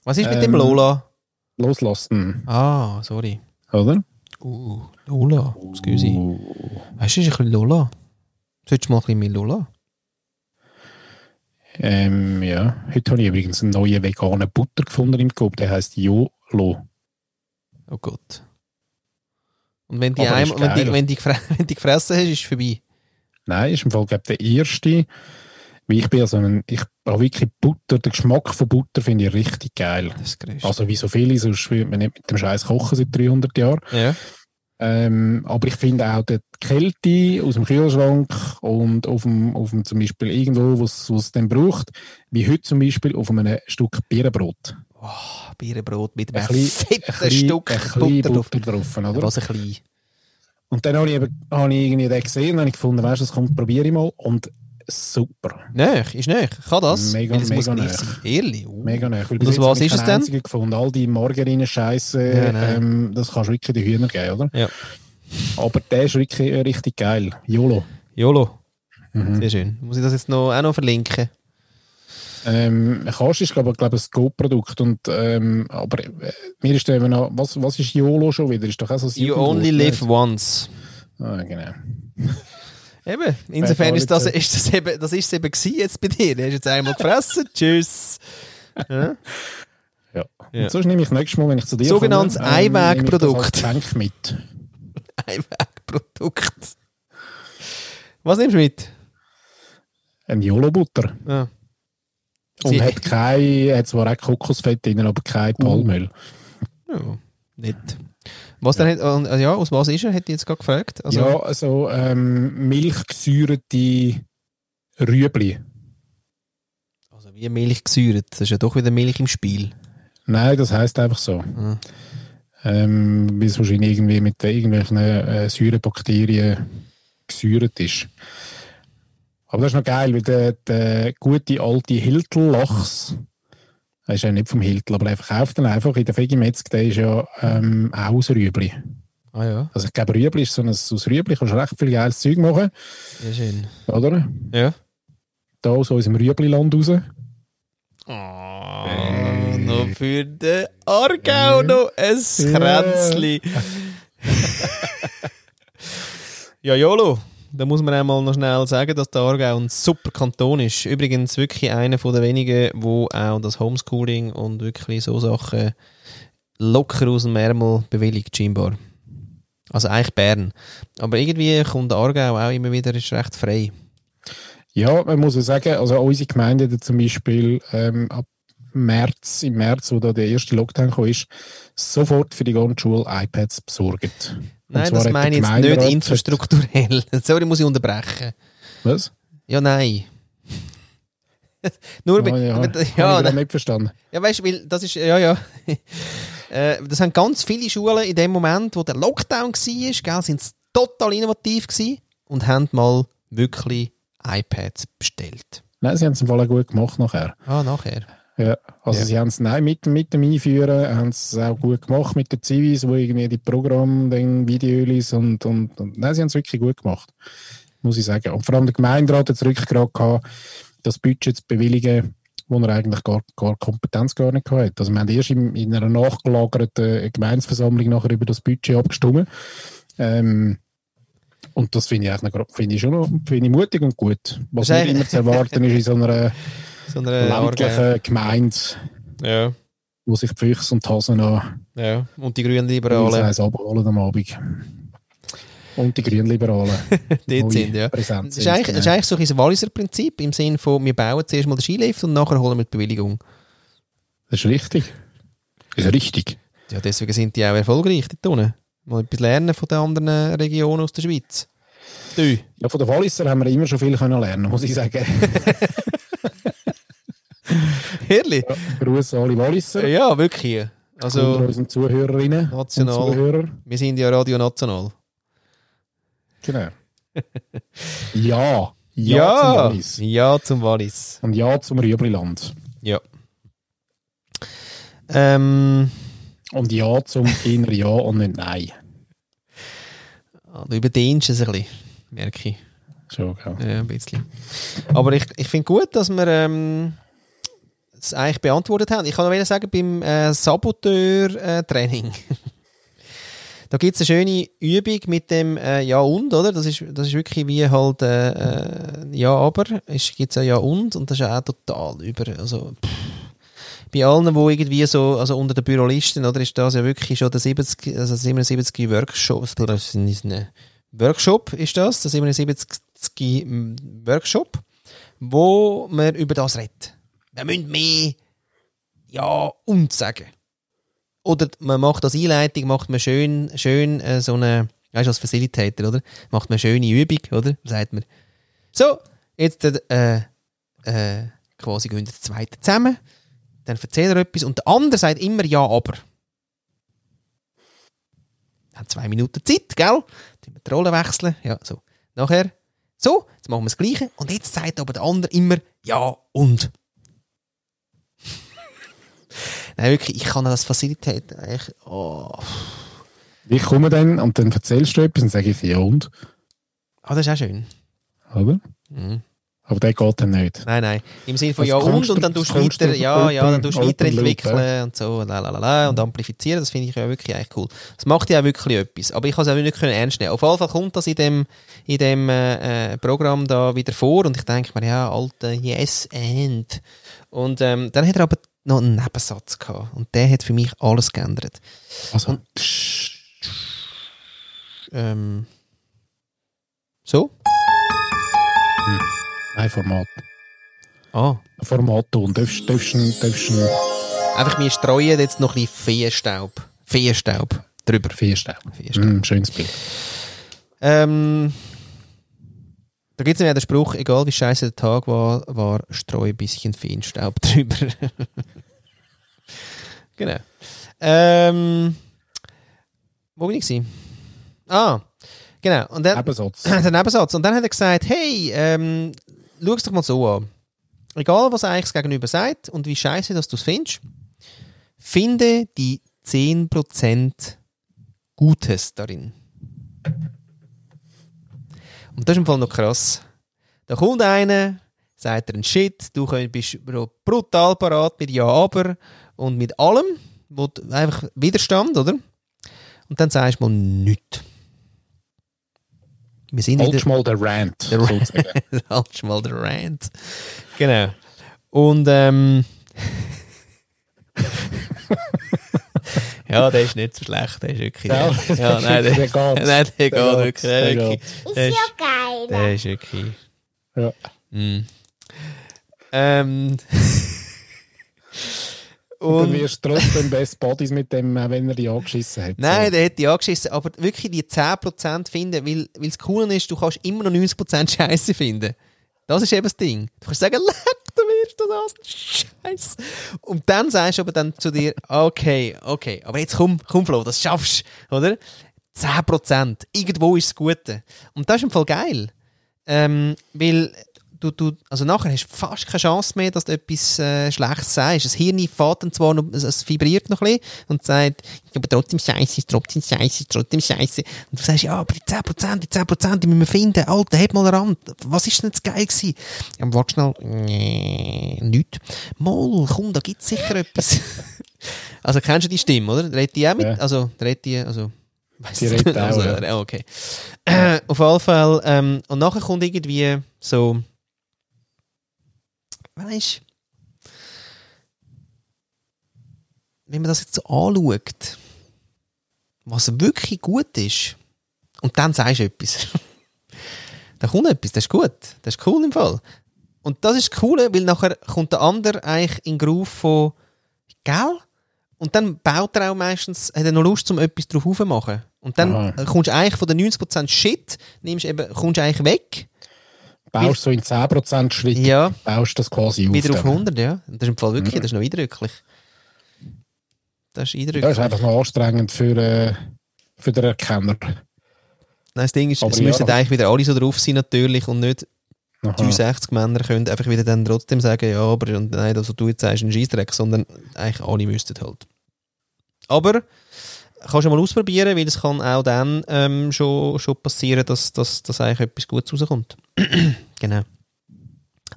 Was ist mit Ähm, dem Lola? Loslassen, Ah, sorry. oder? Uh, Lola, excuse. Weißt du, ist ein bisschen Lola. Solltest du mal ein bisschen mehr Lola? Ähm, ja. Heute habe ich übrigens einen neuen veganen Butter gefunden im Coop, der heißt YOLO. Oh Gott. Und wenn die, einmal, wenn die, wenn die, [LAUGHS] wenn die gefressen hast, ist es vorbei. Nein, ist im Fall, glaube ich, der erste. Weil ich bin ja so ein, ich habe wirklich Butter, den Geschmack von Butter finde ich richtig geil. Also wie so viele, sonst würde man nicht mit dem Scheiß kochen seit 300 Jahren. ja. Ähm, aber ich finde auch die Kälte aus dem Kühlschrank und auf dem, auf dem zum Beispiel irgendwo, wo es dann braucht, wie heute zum Beispiel auf einem Stück Bierenbrot. Oh, Bierenbrot mit einem Ein fetten ein bisschen- Stück ein Butter. Butter drauf, oder? Was ein klein. Und dann habe ich, eben, habe ich irgendwie den gesehen und habe ich gefunden, weißt du, das kommt, probiere ich mal. Und super. Nech, ist nech. Kann das? Mega, muss mega sein. Ehrlich? Uh. Mega nah. Weil Und aus was ist es denn? gefunden. All die Margarine-Scheiße, Ja, nein. ähm, das kannst du wirklich den Hühner geben, oder? Ja. Aber der ist wirklich, äh, richtig geil. YOLO. YOLO. Mhm. Sehr schön. Muss ich das jetzt noch, auch noch verlinken? Ähm, Kast ist, glaube ich, glaub, ein Go-Produkt. Und, ähm, aber äh, mir ist eben noch, was, was ist YOLO schon wieder? Ist doch auch so You only ne? live once. Ah, genau. Eben, insofern ist das, nicht ist das eben, das ist es eben gewesen jetzt bei dir. Du hast jetzt einmal gefressen, [LAUGHS] tschüss. Ja? Ja. Ja. Und sonst nehme ich nächstes Mal, wenn ich zu dir Sogenanntes komme, ähm, Einwegprodukt. Geschenk mit. [LAUGHS] Einwegprodukt. Was nimmst du mit? Ein YOLO-Butter. Ja. Und Sie- hat, kein, hat zwar auch Kokosfett drin, aber kein Palmöl. Ja, nett. Was denn, hat- äh, ja, aus was ist er? Hätte ich jetzt gerade gefragt. Also, ja, also ähm, milchgesäuerte Rüebli. also wie Milch gesäuert. Das ist ja doch wieder Milch im Spiel. Nein, das heißt einfach so. Ah. Ähm, weil es wahrscheinlich irgendwie mit irgendwelchen äh, Säurebakterien gesäuert ist. Aber das ist noch geil, weil der, der gute alte Hiltel-Lachs, er ist ja nicht vom Hiltel, aber er verkauft dann einfach in der Vegimetzg, der ist ja ähm, auch aus Rüebli. Ah ja, Also ich glaube, Rüebli ist so ein, aus Rüebli, kannst du recht viel geiles Zeug machen, sehr schön. oder? Ja. Da aus unserem Rüebli-Land raus. Oh, noch für den Aargau noch ein Ja. Kränzli. [LAUGHS] ja, Jolo. Da muss man einmal noch schnell sagen, dass der Aargau ein super Kanton ist. Übrigens wirklich einer den wenigen, wo auch das Homeschooling und wirklich so Sachen locker aus dem Ärmel bewilligt, scheinbar. Also eigentlich Bern. Aber irgendwie kommt der Aargau auch immer wieder, ist recht frei. Ja, man muss ja sagen, also unsere Gemeinde zum Beispiel ähm, ab März, im März, wo da der erste Lockdown kam, ist, sofort für die ganze Schule iPads besorgt. Nein, das meine ich jetzt nicht infrastrukturell. [LAUGHS] Sorry, muss ich unterbrechen. Was? Ja, nein. [LAUGHS] Nur mit, ja, ich ja, gerade ne- nicht verstanden. ja, weißt du, weil das ist, ja, ja. [LAUGHS] Äh, das haben ganz viele Schulen in dem Moment, wo der Lockdown war, gell, sind sie total innovativ gewesen und haben mal wirklich iPads bestellt. Nein, sie haben es im Fall gut gemacht nachher. Ah, nachher. Ja, also Ja. sie haben es nein, mit, mit dem Einführen haben es auch gut gemacht mit den Zivis, wo irgendwie die Programme, dann Videos und, und, und nein, sie haben es wirklich gut gemacht, muss ich sagen. Und vor allem der Gemeinderat hat es rückgrat gehabt, das Budget zu bewilligen, wo er eigentlich gar, gar Kompetenz gar nicht gehabt hat. Also wir haben erst in, in einer nachgelagerten Gemeinsversammlung nachher über das Budget abgestimmt. Ähm, und das finde ich, eigentlich finde ich schon noch finde ich mutig und gut. Was nicht immer zu erwarten ist in so einer [LAUGHS] So eine Aargau. ländlichen Gemeinde, Ja, wo sich die Füchse und die Hasen an ja. Und die Grünen uns Liberalen. eins abholen am Abend. Und die Grünliberalen. [LAUGHS] Dort sind, ja. Das ist, eigentlich, das ist eigentlich so ein Walliser Prinzip im Sinne von, wir bauen zuerst mal den Skilift und nachher holen wir die Bewilligung. Das ist richtig. Das ist richtig. Ja, deswegen sind die auch erfolgreich dort unten. Mal etwas lernen von den anderen Regionen aus der Schweiz. Du. Ja, von den Walliser haben wir immer schon viel können lernen, muss ich sagen. [LAUGHS] Herrlich. Ja, Gruß alle Walliser. Ja, wirklich. Also, Unter unseren Zuhörerinnen national. und Zuhörer. Wir sind ja Radio National. Genau. [LAUGHS] ja. Ja, Ja, zum Wallis. ja zum Wallis. Und ja zum Rübliland. Ja. Ähm, Und ja zum eher Ja und nicht Nein. ah, du überdehnst es ein bisschen, merke ich. Schon, gell? Ja, ein bisschen. Aber ich, ich finde gut, dass wir ähm, es eigentlich beantwortet haben. Ich kann noch sagen, beim äh, Saboteur-Training, [LAUGHS] da gibt es eine schöne Übung mit dem äh, Ja und, oder? Das ist, das ist wirklich wie halt äh, äh, Ja, aber. Es gibt ein Ja und und das ist auch total über. Also, pff. bei allen, wo irgendwie so, also unter den Bürolisten, oder, ist das ja wirklich schon der 70, also 77 Workshop, das ist ein Workshop ist das, der 77. Workshop, wo man über das redet. Wir müssen mehr Ja und sagen. Oder man macht als Einleitung, macht man schön, schön äh, so eine, weißt du, als Facilitator, oder? Macht man eine schöne Übung, oder? Sagt man, so, jetzt äh, äh, quasi gehen die zweite zusammen, dann erzählt er etwas und der andere sagt immer Ja, aber. Hat zwei Minuten Zeit, gell? Dann wir die Rolle wechseln, ja, so. Nachher, so, jetzt machen wir das Gleiche und jetzt sagt aber der andere immer Ja und. Nein, wirklich, ich kann das Facilitaten eigentlich. Oh. Ich komme dann und dann erzählst du etwas und sage ich Ja und. Ah, das ist auch schön. Oder? Mhm. Aber der geht dann nicht. Nein, nein. Im Sinne von Das ja und und dann tust du weiter, ja, ja, dann tust weiterentwickeln und so, lalalala, und amplifizieren. Das finde ich ja wirklich eigentlich cool. Das macht ja auch wirklich etwas. Aber ich kann es auch nicht können ernst nehmen. Auf jeden Fall kommt das in dem, in dem äh, äh, Programm da wieder vor und ich denke mir, ja, alter Yes and. Und ähm, dann hat er aber noch einen Nebensatz gehabt und der hat für mich alles geändert. Also, Ähm, so? nein, Format. Ah. Formatton. Darfst darfst du darfst du Einfach, wir streuen jetzt noch ein bisschen Feenstaub. Feenstaub drüber. Feststellen? Feenstaub. Mm, schönes Bild. Ähm, da gibt es ja den Spruch, egal wie scheiße der Tag war, war streu ein bisschen Feenstaub [LAUGHS] drüber. genau. Ähm, wo bin ich gewesen? Ah, genau. Und dann, Nebensatz. [CLEARS THROAT] der Nebensatz. Und dann hat er gesagt, hey, ähm, schau es doch mal so an. Egal, was eigentlich das Gegenüber sagt und wie scheiße dass du es findest, finde die 10% Gutes darin. Und das ist im Fall noch krass. Da kommt einer, sagt er einen Shit, du bist brutal parat mit Ja, aber und mit allem, wo einfach Widerstand, oder? Und dann sagst du mal nichts. Wir sind Halt wieder... mal der Rant. Der Rant. sozusagen. [LAUGHS] Halt mal der Rant. Genau. Und ähm. [LAUGHS] ja, der ist nicht so schlecht, der ist wirklich. Ja, ja [LAUGHS] nein, der, der geht. nein, der geht wirklich. Der, der. Ist ja geil. der ist wirklich. Ja. Mm. Ähm. [LAUGHS] Und dann Und, wirst du trotzdem Best Buddies mit dem, äh, wenn er die angeschissen hat. nein, so. der hätte ja angeschissen, aber wirklich die 10% finden, weil, weil das Coole ist, du kannst immer noch 90% Scheiße finden. Das ist eben das Ding. Du kannst sagen, [LAUGHS] du wirst das, Scheiße. Und dann sagst du aber dann zu dir, okay, okay, aber jetzt komm, komm Flo, das schaffst du, oder? 10%, irgendwo ist das Gute. Und das ist im Fall geil. Ähm, weil du, du, also nachher hast du fast keine Chance mehr, dass du etwas äh, Schlechtes sagst. Das Hirn fährt dann zwar noch, es, vibriert noch ein bisschen und sagt, ja, aber trotzdem scheiße, trotzdem scheiße, trotzdem scheiße. Und du sagst, ja, aber die 10%, die 10%, die müssen wir finden. Alter, heb mal einen Rand. Was ist denn jetzt geil gewesen? Ja, warte schnell, nee, nichts. Mal, komm, da gibt's sicher etwas. [LAUGHS] also kennst du die Stimme, oder? Redet die auch mit? Ja. Also, redet die, also, Die ich redet nicht. auch, also, ja, okay. Äh, auf jeden Fall, ähm, und nachher kommt irgendwie so, weißt wenn man das jetzt so anschaut, was wirklich gut ist, Und dann sagst du etwas. [LAUGHS] da kommt etwas, das ist gut. Das ist cool im Fall. Und das ist das Coole, weil nachher kommt der andere eigentlich in den Groove von, gell? Und dann baut er auch meistens, hat er noch Lust, um etwas drauf zu machen. Und dann Aha. kommst du eigentlich von den 90% Shit, nimmst eben, kommst du eigentlich weg, Baust so in 10% Schritt, Ja. baust das quasi auf. wieder auf dann. 100, ja. Das ist im Fall wirklich, das ist noch eindrücklich. Das ist eindrücklich. Das ist einfach noch anstrengend für, äh, für den Erkenner. Nein, das Ding ist, Aber es ja. müssen eigentlich wieder alle so drauf sein natürlich und nicht Aha. 63 Männer können einfach wieder dann trotzdem sagen, ja, aber und nein, also du jetzt sagst ein Scheissdreck, sondern eigentlich alle müssten halt. Aber kannst du mal ausprobieren, weil es kann auch dann ähm, schon, schon passieren, dass, dass, dass eigentlich etwas Gutes rauskommt. [CLEARS THROAT] genau.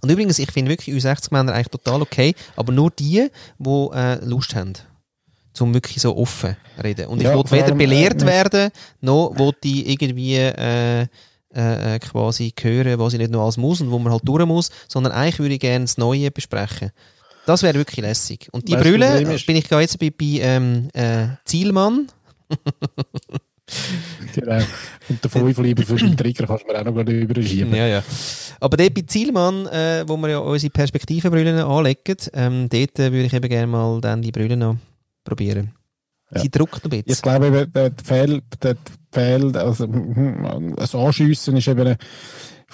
Und übrigens, ich finde wirklich U60-Männer eigentlich total okay, aber nur die, die äh, Lust haben. Zum wirklich so offen reden. Und ich Ja, will weder allem, belehrt äh, werden, noch will ich irgendwie äh, äh, äh, quasi hören, was ich nicht noch alles muss und wo man halt durch muss, sondern eigentlich würde ich gerne das Neue besprechen. Das wäre wirklich lässig. Und die Weißt Brille, bin ich gerade jetzt bei, bei ähm, äh, Zielmann. Genau. Und der Fünfliebe für den Trigger kannst du mir auch noch überschieben. Ja, ja. Aber dort bei Zielmann, äh, wo wir ja unsere Perspektivenbrillen anlegen, ähm, dort äh, würde ich eben gerne mal dann die Brille noch probieren. Ja. Sie druckt ein Ich bisschen. glaube, eben, der Fehl, der Fehl, also, hm, das Anschiessen ist eben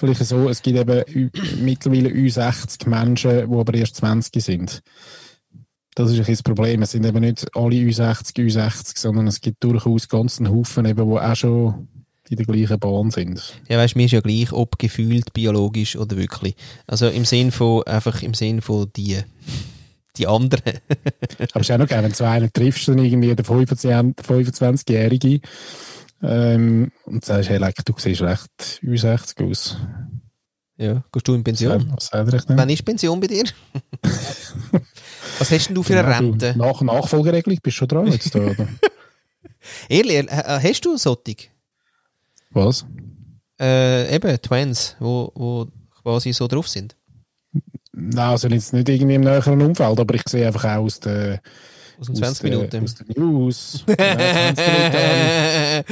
vielleicht so, es gibt eben mittlerweile Ü60 Menschen, die aber erst 20 sind. Das ist ein das Problem. Es sind eben nicht alle Ü60 Ü60, sondern es gibt durchaus ganz einen Haufen, eben, die auch schon in der gleichen Bahn sind. Ja, weißt, mir ist ja gleich, ob gefühlt, biologisch oder wirklich. Also im Sinn von, einfach im Sinn von die. Die anderen. Aber es ist auch noch geil, wenn du einen triffst, dann irgendwie der 25 25-Jährige, ähm, und sagst, hey, leck, du siehst recht Ü60 aus. ja, gehst du in Pension? Was sagt er? Wann ist Pension bei dir? [LAUGHS] Was hast denn du für eine Rente? Nach Nachfolgeregelung bist du schon dran jetzt da, oder? [LAUGHS] Ehrlich, äh, äh, hast du Sottig? Was? Äh, eben, Twins, wo, wo quasi so drauf sind. Nein, also jetzt nicht irgendwie im näheren Umfeld, aber ich sehe einfach auch aus der, Den aus 20 der, Minuten. aus der News. [LAUGHS] Nein, 20 Minuten habe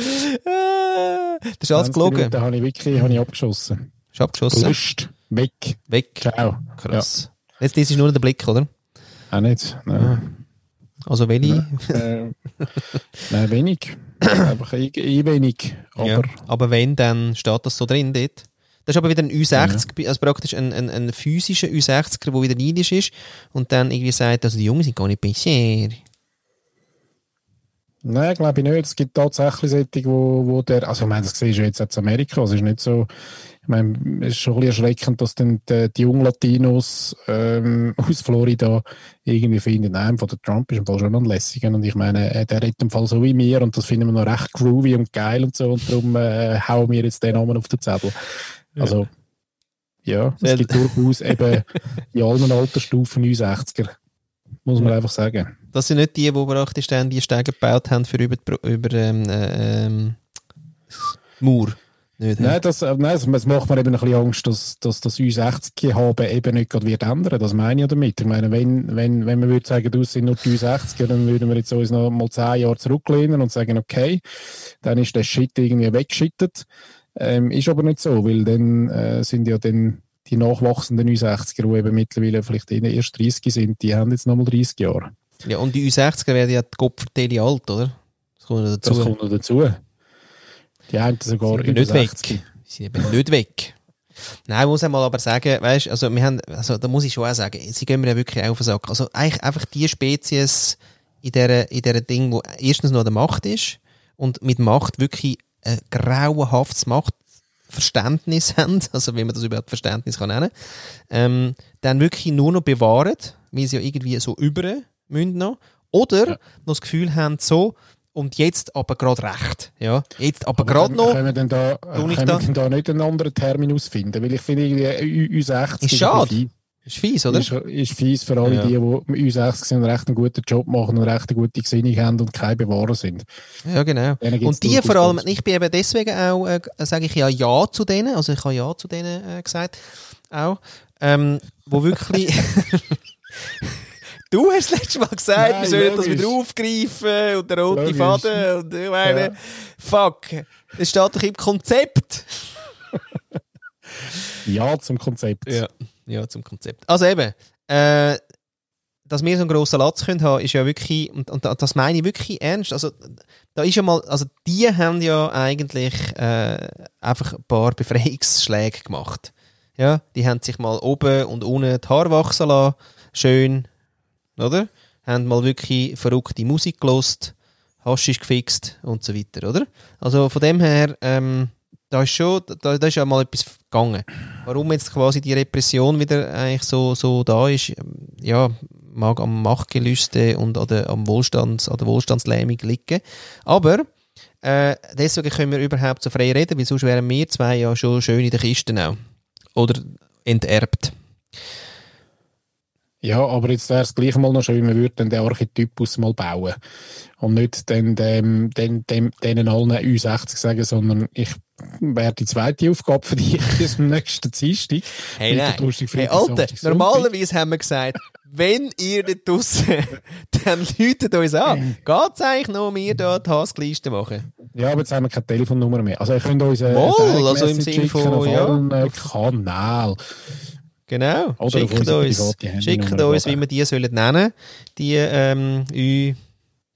das ist alles 20 gelogen. Minuten habe ich wirklich habe ich abgeschossen. Ist abgeschossen. Gelöscht. Weg. Weg. Ciao. Krass. Jetzt das ist nur der Blick, oder? Auch nicht. Ah. Nein. Also welche? Äh, nein, wenig. [COUGHS] einfach ein, ein wenig. Aber ja. aber wenn, dann steht das so drin dort. Das ist aber wieder ein U60, also praktisch ein, ein, ein physischer U60er, der wieder neidisch ist und dann irgendwie sagt, also die Jungen sind gar nicht besser. Nein, glaube ich nicht. Es gibt tatsächlich solche, wo, wo der, also ich meine, das siehst du jetzt in Amerika, es ist nicht so, ich meine, es ist schon ein bisschen erschreckend, dass dann die, die jungen Latinos ähm, [LAUGHS] aus Florida irgendwie finden, nein, von der Trump ist im Fall schon ein lässiger und ich meine, äh, der redet im Fall so wie mir und das finden wir noch recht groovy und geil und so und darum äh, hauen wir jetzt den Namen auf den Zettel. Also, ja, es gibt durchaus eben [LAUGHS] in allen Altersstufen 69er, muss man Ja. einfach sagen. Das sind nicht die, die praktisch dann die Stege gebaut haben für über, über ähm, äh, ähm, Mauer. Nicht, Nein, das, äh, nein, es macht mir eben ein bisschen Angst, dass, dass das U60 haben eben nicht gerade wird ändern. Das meine ich damit. Ich meine, wenn, wenn, wenn man würde sagen, du sind nur die U60er, dann würden wir jetzt uns noch mal zehn Jahre zurücklehnen und sagen, okay, dann ist der Shit irgendwie weggeschittet. Ähm, ist aber nicht so, weil dann äh, sind ja dann die nachwachsenden U60er, die eben mittlerweile vielleicht erst 30 sind, die haben jetzt nochmal 30 Jahre. Ja, und die U60er werden ja die Kopfverteile alt, oder? Das kommt noch dazu. Das kommt noch dazu. Die einen sogar über nicht 60. weg. Sie sind eben nicht weg. Nein, ich muss einmal aber sagen, weißt, also wir haben, also da muss ich schon auch sagen, sie gehen mir ja wirklich auf den Sack. Also eigentlich einfach die Spezies in dieser, in dieser Ding, wo erstens noch an der Macht ist und mit Macht wirklich ein grauenhaftes Machtverständnis [LAUGHS] haben, also wie man das überhaupt Verständnis kann nennen, ähm, dann wirklich nur noch bewahren, weil sie ja irgendwie so über müssen noch, oder Ja. noch das Gefühl haben, so, und jetzt aber gerade recht, ja, jetzt aber gerade können, noch, Können wir denn da, können da? wir da nicht einen anderen Terminus finden? Weil ich finde, irgendwie Ü- Ü60 Ist schade, ist fies, oder? Ist, ist fies für alle Ja. die, die Ü60 sind und recht einen guten Job machen und recht eine gute Gesinnung haben und keine Bewahrer sind. Ja, genau. Und die vor allem, ich bin eben deswegen auch, äh, sage ich ja Ja zu denen, also ich habe Ja zu denen äh, gesagt, auch, ähm, wo wirklich [LAUGHS] Du hast letztes Mal gesagt, Nein, wir sollen das wieder aufgreifen und der rote logisch. Faden und ich meine, ja. fuck, es steht doch im Konzept. [LAUGHS] ja, zum Konzept. Ja, ja zum Konzept. Also eben, äh, dass wir so einen grossen Latz können haben, ist ja wirklich, und, und das meine ich wirklich ernst, also da ist ja mal, also die haben ja eigentlich äh, einfach ein paar Befreiungsschläge gemacht. Ja, die haben sich mal oben und unten die Haare wachsen lassen, schön, oder? Haben mal wirklich verrückte Musik gelost, Haschisch gefixt und so weiter, oder? Also von dem her, ähm, da ist schon, da, da ist ja mal etwas gegangen. Warum jetzt quasi die Repression wieder eigentlich so, so da ist, ja, mag am Machtgelüste und an der, am Wohlstands, an der Wohlstandslähmung liegen. Aber äh, deswegen können wir überhaupt so frei reden, weil sonst wären wir zwei ja schon schön in der Kiste auch. Oder enterbt. Ja, aber jetzt wäre es gleich mal noch schön, man würde den Archetypus mal bauen. Und nicht den, dem, dem, dem, denen allen U60 sagen, sondern ich wäre die zweite Aufgabe für dich [LAUGHS] bis zum nächsten Dienstag. Hey, nein. hey, Alter, normalerweise haben wir gesagt, wenn ihr nicht draussen, [LAUGHS] dann läutet uns an. Geht es eigentlich noch, wir hier die Haskliste machen? Ja, aber jetzt haben wir keine Telefonnummer mehr. Also ihr könnt uns eine Moll, also im Sinne von, ja. Äh, Kanal. Genau. Oder schickt uns, schickt uns wie wir die sollen nennen, die ähm,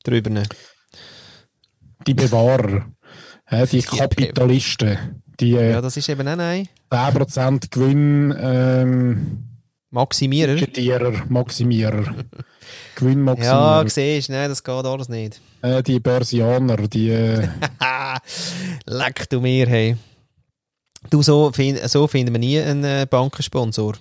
drüber. Die Bewahrer, äh, die Kapitalisten, die äh, ja, das ist eben auch nein. 10% Gewinn ähm, Maximierer. Budgetierer, Maximierer. [LAUGHS] Gewinnmaximierer. Ja, siehst du, nein, das geht alles nicht. Äh, die Börsianer, die... Äh... [LAUGHS] Leck du mir, hey. Du, so, find, so finden wir nie einen äh, Bankensponsor.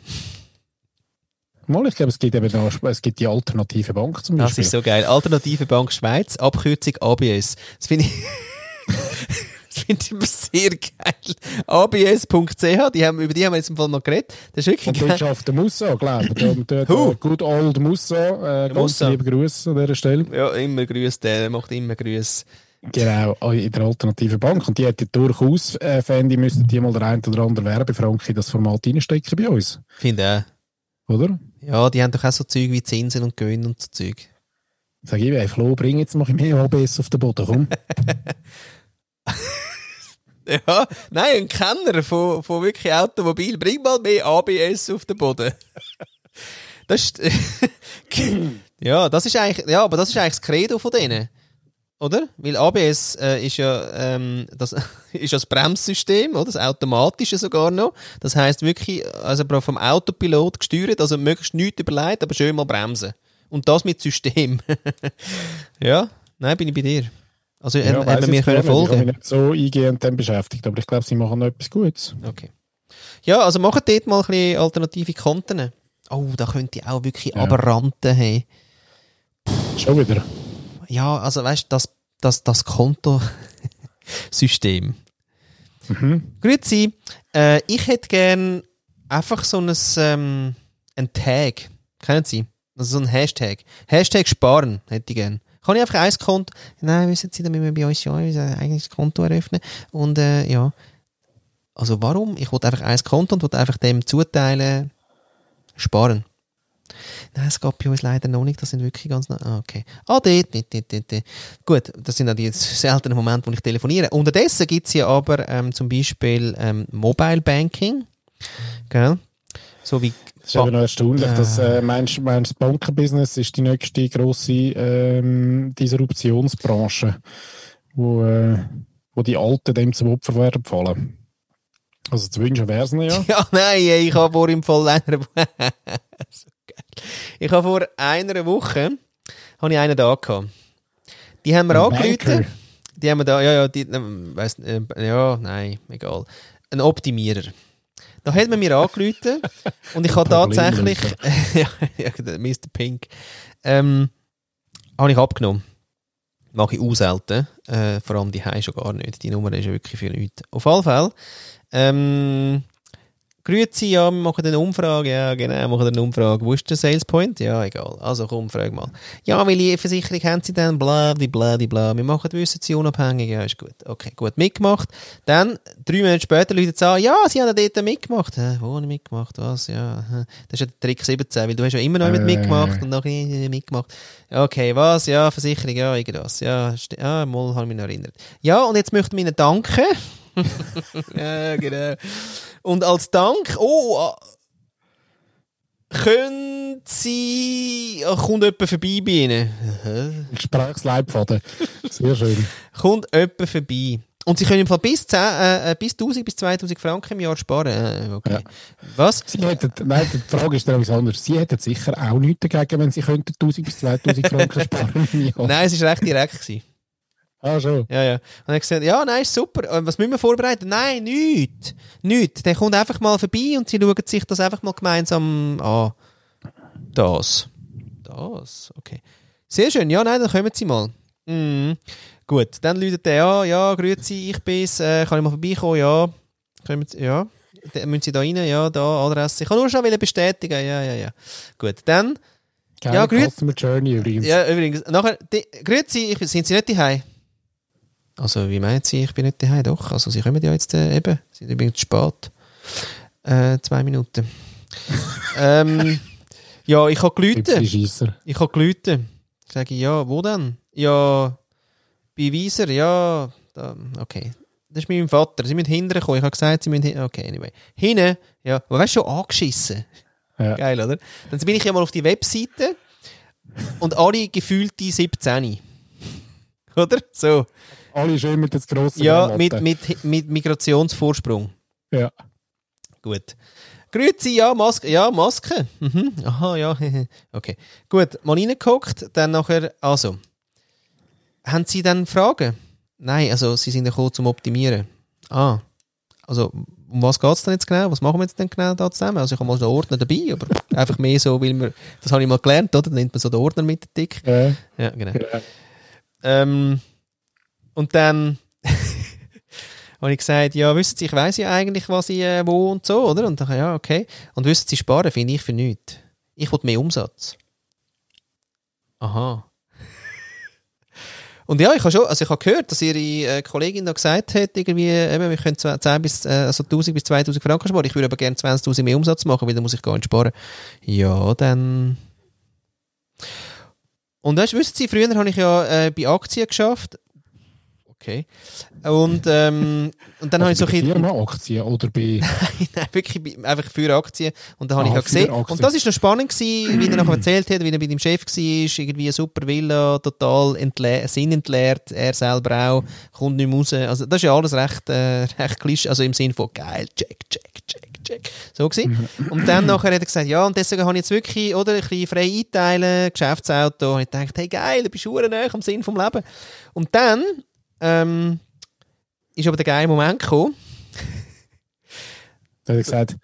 Mal, ich glaube, es gibt eben noch, es gibt die Alternative Bank zum Beispiel. Das ist so geil. Alternative Bank Schweiz, Abkürzung ABS. Das finde ich... [LAUGHS] das finde ich sehr geil. abs.ch, die haben, über die haben wir jetzt im Fall noch geredet. Das ist wirklich Und dort schafft der Musso, glaube ich. Der, good old Musso. Äh, ganz Musso. liebe Grüße an dieser Stelle. Ja, immer Grüße, der macht immer Grüße. Genau, in der alternativen Bank. Und die hätte durchaus, äh, Fendi, müssten die mal der ein oder andere Werbefrank in das Format reinstecken bei uns. Finde auch. Oder? Ja, die haben doch auch so Zeug wie Zinsen und Gewinn und so Zeug. Sag ich, ey, Flo, bring jetzt mal mehr ABS auf den Boden, komm. [LAUGHS] [LAUGHS] ja, nein, ein Kenner von, von wirklich Automobil, bring mal mehr ABS auf den Boden. [LAUGHS] das ist, [LAUGHS] ja, das ist eigentlich, ja, aber das ist eigentlich das Credo von denen. Oder? Weil ABS äh, ist ja ähm, das ist das Bremssystem, oder? Das automatische sogar noch. Das heißt wirklich, also vom Autopilot gesteuert, also möglichst nichts überlegt, aber schön mal bremsen. Und das mit System. ja, nein, bin ich bei dir. Also ja, haben, wir mir können folgen. Ich habe mich nicht so eingehend dann beschäftigt, aber ich glaube, sie machen noch etwas Gutes. Okay. Ja, also machen dort mal ein bisschen alternative Konten. Oh, da könnte ich auch wirklich ja. Aberranten haben. Schon wieder ja, also weißt du, das, das, das Kontosystem. mhm. Grüezi, äh, ich hätte gern einfach so ein, ähm, ein Tag. Kennen Sie? Also so ein Hashtag. Hashtag sparen hätte ich gern. Kann ich einfach ein Konto? Nein, wissen Sie, müssen wir bei uns ja ein eigenes Konto eröffnen. Und äh, ja. Also warum? Ich wollte einfach ein Konto und wollte einfach dem zuteilen, sparen. Nein, es geht bei uns leider noch nicht. Das sind wirklich ganz. Ah, okay. Ah, dort, dort, dort, dort. Gut, das sind auch die seltenen Momente, wo ich telefoniere. Unterdessen gibt es ja aber ähm, zum Beispiel ähm, Mobile Banking. Gell? So wie. Das ist aber noch erstaunlich, äh, dass äh, meinst, meinst, Bankenbusiness ist die nächste grosse ähm, Disruptionsbranche, wo, äh, wo die Alten dem zum Opfer werden fallen. Also zu wünschen wäre es ja. [LAUGHS] Ja, nein, ich habe vor im Fall einer [LAUGHS] ich habe vor einer Woche habe ich einen da gehabt. Die haben wir angerufen. Die haben wir da, ja, ja, die, ähm, weiss, äh, ja, nein, egal. Ein Optimierer. Da hat man mir angerufen [LAUGHS] und ich habe tatsächlich, [LAUGHS] ja, ja, Mr. Pink, ähm, habe ich abgenommen. Mache ich auch selten. Äh, vor allem die Hause schon gar nicht. Die Nummer ist ja wirklich für nichts. Auf alle Fälle, ähm, Grüezi, ja, wir machen eine Umfrage. Ja, genau, wir machen eine Umfrage. Wo ist der Sales Point? Ja, egal. Also komm, frag mal. Ja, welche Versicherung haben Sie denn? Bla, die bla, die bla. Wir machen, wissen Sie, unabhängig. Ja, ist gut. Okay, gut, mitgemacht. Dann, drei Monate später, Leute sagen, ja, Sie haben dort mitgemacht. Hä, wo habe ich mitgemacht? Was? Ja, das ist ja der Trick 17, weil du hast ja immer noch mit mitgemacht und noch nicht mitgemacht. Okay, was? Ja, Versicherung, ja, irgendwas. Ja, ja mal habe ich mich noch erinnert. Ja, und jetzt möchten wir Ihnen danken. [LAUGHS] [LAUGHS] ja, genau. Und als Dank, oh, können Sie, oh, kommt jemand vorbei bei Ihnen? Gesprächsleitfaden. Sehr schön. kommt jemand vorbei. Und Sie können im Fall bis, 10, äh, äh bis 1000 bis 2000 Franken im Jahr sparen. Äh, okay. Ja. Was? Sie hätten, nein, die Frage ist etwas anderes. Sie hätten sicher auch nichts dagegen, wenn Sie könnten 1000 bis 2000 Franken sparen im Jahr. Nein, es war recht direkt. Gewesen. Ah, schon. Ja, ja. Und er gesagt, ja, nein, ist super. Was müssen wir vorbereiten? Nein, nichts. Nichts. Der kommt einfach mal vorbei und sie schauen sich das einfach mal gemeinsam an. Das. Das, okay. Sehr schön. Ja, nein, dann kommen sie mal. Mhm. Gut, dann läutet der an. Ja, grüezi, ich bin's. Äh, kann ich mal vorbeikommen? Ja. Kommen sie, ja. Dann müssen Sie da rein? Ja, da, Adresse. Ich kann nur schon bestätigen. Ja, ja, ja. Gut, dann... Geile ja, grüezi. Journey übrigens. Ja, übrigens. Nachher, die, grüezi, ich, sind Sie nicht daheim? Also, wie meint sie, ich bin nicht daheim? Doch, also sie kommen ja jetzt äh, eben, sie sind übrigens spät. Äh, zwei Minuten. [LAUGHS] ähm, ja, ich habe gelüten. Ich habe gelüten. Sage ich, ja, wo denn? Ja, bei Wieser, ja, da, okay. Das ist meinem Vater. Sie müssen hinterher kommen. Ich habe gesagt, sie müssen Okay, anyway. Hinten, ja, wo weißt du, schon angeschissen. Ja. Geil, oder? Dann bin ich ja mal auf die Webseite und alle gefühlte 17. [LAUGHS] oder? So. Alle schön mit das grossen Ja, mit, mit, mit Migrationsvorsprung. Ja. Gut. Grüezi, ja, Maske. Ja, Maske. Mhm. Aha, ja. [LAUGHS] okay. Gut, mal reingeguckt, dann nachher, also. Haben Sie dann Fragen? Nein, also Sie sind gekommen zum Optimieren. Ah, also um was geht es denn jetzt genau? Was machen wir jetzt denn genau da zusammen? Also ich habe mal so einen Ordner dabei, aber [LAUGHS] einfach mehr so, weil wir, das habe ich mal gelernt, oder? Dann nimmt man so den Ordner mit dick. Ja, ja genau. Ja. Ähm, und dann [LAUGHS] habe ich gesagt, ja, wissen Sie, ich weiß ja eigentlich, was ich äh, wo und so, oder? Und dann, ja, okay. Und wissen Sie, sparen finde ich für nichts. Ich will mehr Umsatz. Aha. [LAUGHS] Und ja, ich habe schon, also ich habe gehört, dass ihre äh, Kollegin da gesagt hat, irgendwie, eben, wir können 10 bis, äh, also 1000 bis 2000 Franken sparen. Ich würde aber gerne 20.000 mehr Umsatz machen, weil dann muss ich gar nicht sparen. Ja, dann. Und weißt, wissen Sie, früher habe ich ja äh, bei Aktien geschafft Okay. Und, ähm, und dann also habe ich so ein bisschen... Aktien oder bei... nein, [LAUGHS] nein, wirklich einfach für Aktien. Und dann habe ah, ich auch gesehen. Aktien. Und das ist noch spannend gewesen, wie er nachher erzählt hat, wie er bei dem Chef war, irgendwie eine super Villa, total entleert, sinnentleert, er selber auch, kommt nicht mehr raus. Also das ist ja alles recht, äh, recht klischee, also im Sinne von geil, check, check, check, check. So gewesen. Und dann nachher hat er gesagt, ja, und deswegen habe ich jetzt wirklich, oder, ein bisschen frei einteilen, Geschäftsauto. Und ich dachte, hey geil, du bist am Sinn vom Leben. Und dann ähm, ist aber der geile Moment gekommen. da hat er gesagt,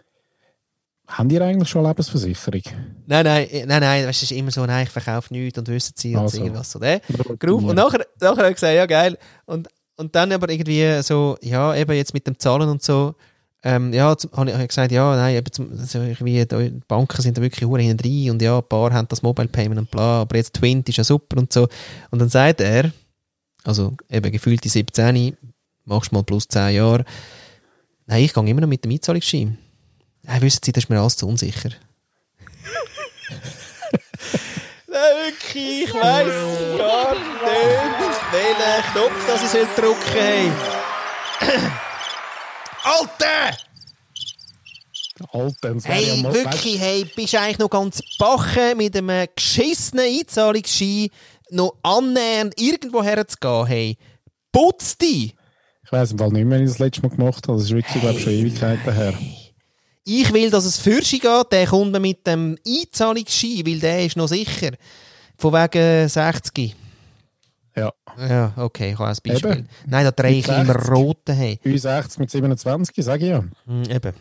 haben die eigentlich schon eine Lebensversicherung? Nein, nein, äh, nein, nein, weißt, es ist immer so, nein, ich verkaufe nichts und wissen sie und also. irgendwas so. Ne? Und nachher, nachher hat er gesagt, ja geil. Und, und dann aber irgendwie so, ja, eben jetzt mit dem Zahlen und so, ähm, ja, habe ich gesagt, ja, nein, eben zum, also irgendwie, die Banken sind da wirklich hure hinten drin und ja, ein paar haben das Mobile Payment und bla, aber jetzt Twint ist ja super und so. Und dann sagt er, also eben gefühlte 17, machst mal plus 10 Jahre. Nein, ich gehe immer noch mit dem Einzahlungsschein. Nein, wissen Sie, das ist mir alles zu unsicher. [LAUGHS] Nein, wirklich, ich weiss gar nicht, welchen Knopf das ich drücken soll. [COUGHS] Alter! Alter, hey, wirklich, hey, bist du eigentlich noch ganz bachen mit einem geschissenen Einzahlungsschein noch annähernd irgendwo herzugehen, hey, putz dich! Ich weiß im Fall nicht mehr, wenn ich das letzte Mal gemacht habe. Das ist wirklich, hey. glaube ich, schon Ewigkeiten her. Ich will, dass es Fürschi geht, der kommt mit dem Einzahlungsschein, weil der ist noch sicher. Von wegen 60. Ja. Ja, okay, ich habe ein Beispiel. Eben. Nein, da drehe ich immer rote. Hey. 60 mit 27, sage ich ja. Mm, eben.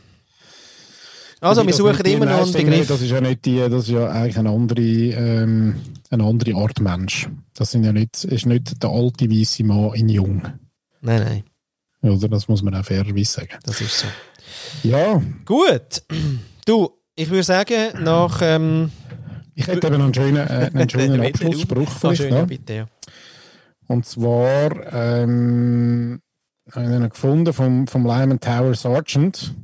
Also, wir suchen immer noch einen Begriff. Das ist ja nicht die, das ist ja eigentlich eine andere, ähm, eine andere Art Mensch. Das sind ja nicht, ist nicht der alte weiße Mann in Jung. Nein, nein. Oder? Das muss man auch fairerweise sagen. Das ist so. Ja. Gut. [CLEARS THROAT] Du, ich würde sagen, nach... Ähm, ich hätte eben einen schönen, äh, einen [LAUGHS] schönen Abschlussspruch für dich. Ja, bitte, ja. Und zwar ähm, einen gefunden vom, vom Lyman Tower Sergeant.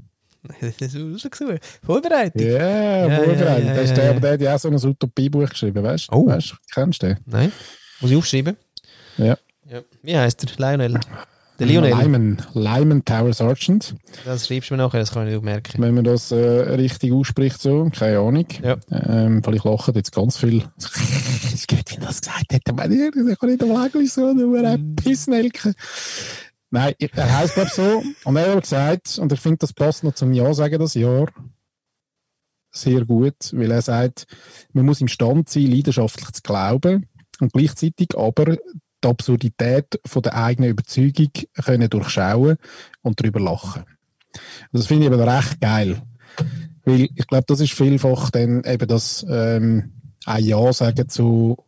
Das ist rausgesucht. Vorbereitet. Yeah, ja, vorbereitet. Ja, ja, ja, der, aber der hat ja auch so ein Utopiebuch geschrieben, weißt du? Oh. Weißt, kennst du den? Nein. Muss ich aufschreiben? Ja. ja. Wie heißt der? Lionel? Der Lionel? Lyman, Lyman Tower Sergeant. Das schreibst du mir nachher, das kann ich nicht merken. Wenn man das äh, richtig ausspricht, so, keine Ahnung. Ja. Ähm, vielleicht lachen jetzt ganz viel. Es geht, wie das gesagt hat. Ich kann nicht am Lächeln so, nur ein Pissnelke. Nein, er heißt glaube so. Und er hat gesagt, und ich finde, das passt noch zum Ja sagen, das Jahr sehr gut, weil er sagt, man muss imstand sein, leidenschaftlich zu glauben und gleichzeitig aber die Absurdität von der eigenen Überzeugung können durchschauen und darüber lachen. Das finde ich eben recht geil. Weil ich glaube, das ist vielfach dann eben das ähm, ein Ja sagen zu,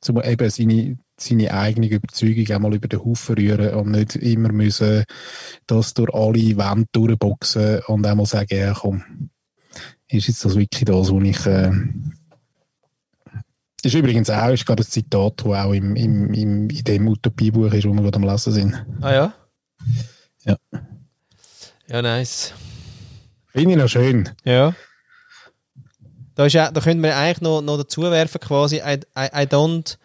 zu eben seine, seine eigene Überzeugung einmal über den Haufen rühren und nicht immer müssen das durch alle Wände durchboxen und einmal sagen, ja komm, ist jetzt das wirklich das, was ich... Äh, das ist übrigens auch ist gerade ein Zitat, das auch im, im, im, in dem Utopiebuch ist, wo wir gerade am Lesen sind. Ah ja? Ja. Ja, nice. Finde ich noch schön. Ja. Da, ist ja, da könnte man eigentlich noch, noch dazu werfen, quasi, I, I, I don't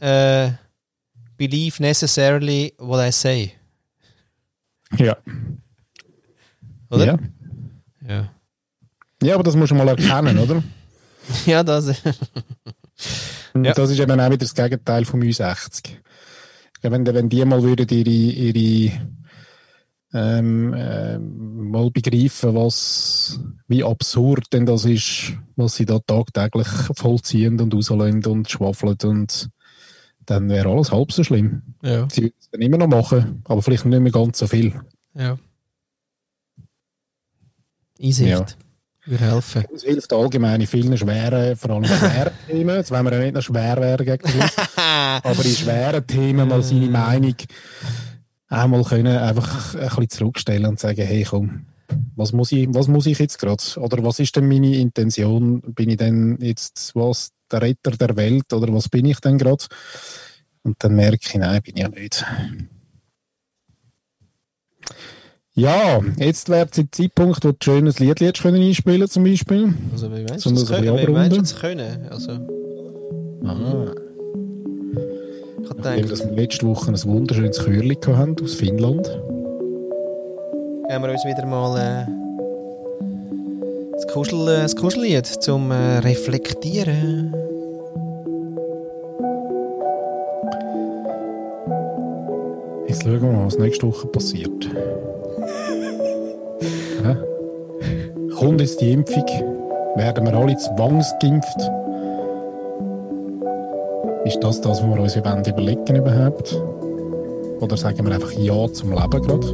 uh, believe necessarily what I say. Ja. Oder? Ja. Ja, ja aber das muss man mal erkennen, oder? [LAUGHS] ja, das. ja. Das ist eben auch wieder das Gegenteil von U60. Wenn, wenn die mal würden ihre, ihre ähm, äh, mal begreifen, was, wie absurd denn das ist, was sie da tagtäglich vollziehen und rauslösen und schwafeln und dann wäre alles halb so schlimm. Ja. Sie würden es dann immer noch machen, aber vielleicht nicht mehr ganz so viel. Ja. Einsicht. Ja. Würde helfen. Es hilft allgemein in vielen schweren, vor allem schweren [LAUGHS] Themen. Jetzt wollen wir ja nicht noch schwer werden gegen den Schluss. [LAUGHS] aber in schweren Themen mal seine Meinung einmal können einfach ein bisschen zurückstellen und sagen, hey komm, was muss ich, was muss ich jetzt gerade? Oder was ist denn meine Intention? Bin ich denn jetzt was, der Retter der Welt oder was bin ich denn gerade? Und dann merke ich, nein, bin ich ja nicht. Ja, jetzt wäre der Zeitpunkt, wo du ein schönes Lied können einspielen zum Beispiel. Also wie meinst du das, können? Wie meinst du das können? Also... Aha. Ich Nachdem dass wir letzte Woche ein wunderschönes Chörli hatten aus Finnland. Gehen wir uns wieder mal äh, das, Kuschel, äh, das Kuschellied zum äh, Reflektieren. Jetzt schauen wir mal, was nächste Woche passiert. [LAUGHS] ja? Kommt jetzt die Impfung? Werden wir alle zwangsgeimpft? Ist das das, was wir uns überlegen überhaupt? Oder sagen wir einfach Ja zum Leben gerade?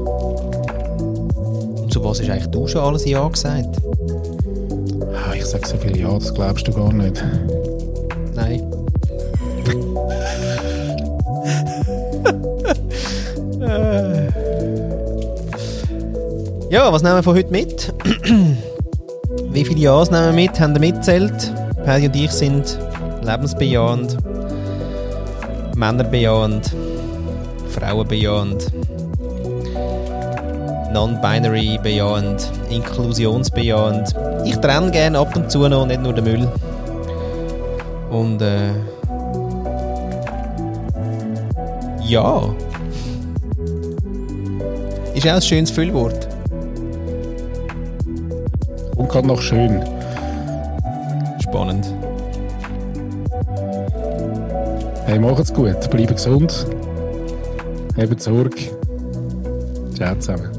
Zu was ist eigentlich du schon alles Ja gesagt? Ich sage so viel Ja, das glaubst du gar nicht. Nein. [LAUGHS] ja, was nehmen wir von heute mit? [CLEARS THROAT] Wie viele Ja's nehmen wir mit? Haben wir mitzählt? Paddy und ich sind lebensbejahend. Männerbejahend, Frauenbejahend, Non-Binary bejahend, Inklusionsbejahend. Ich trenne gerne ab und zu noch, nicht nur den Müll. Und äh, ja. Ist auch ein schönes Füllwort. Und gerade noch schön. Spannend. Hey, macht's gut, bleibt gesund, habt Sorge. Ciao zusammen.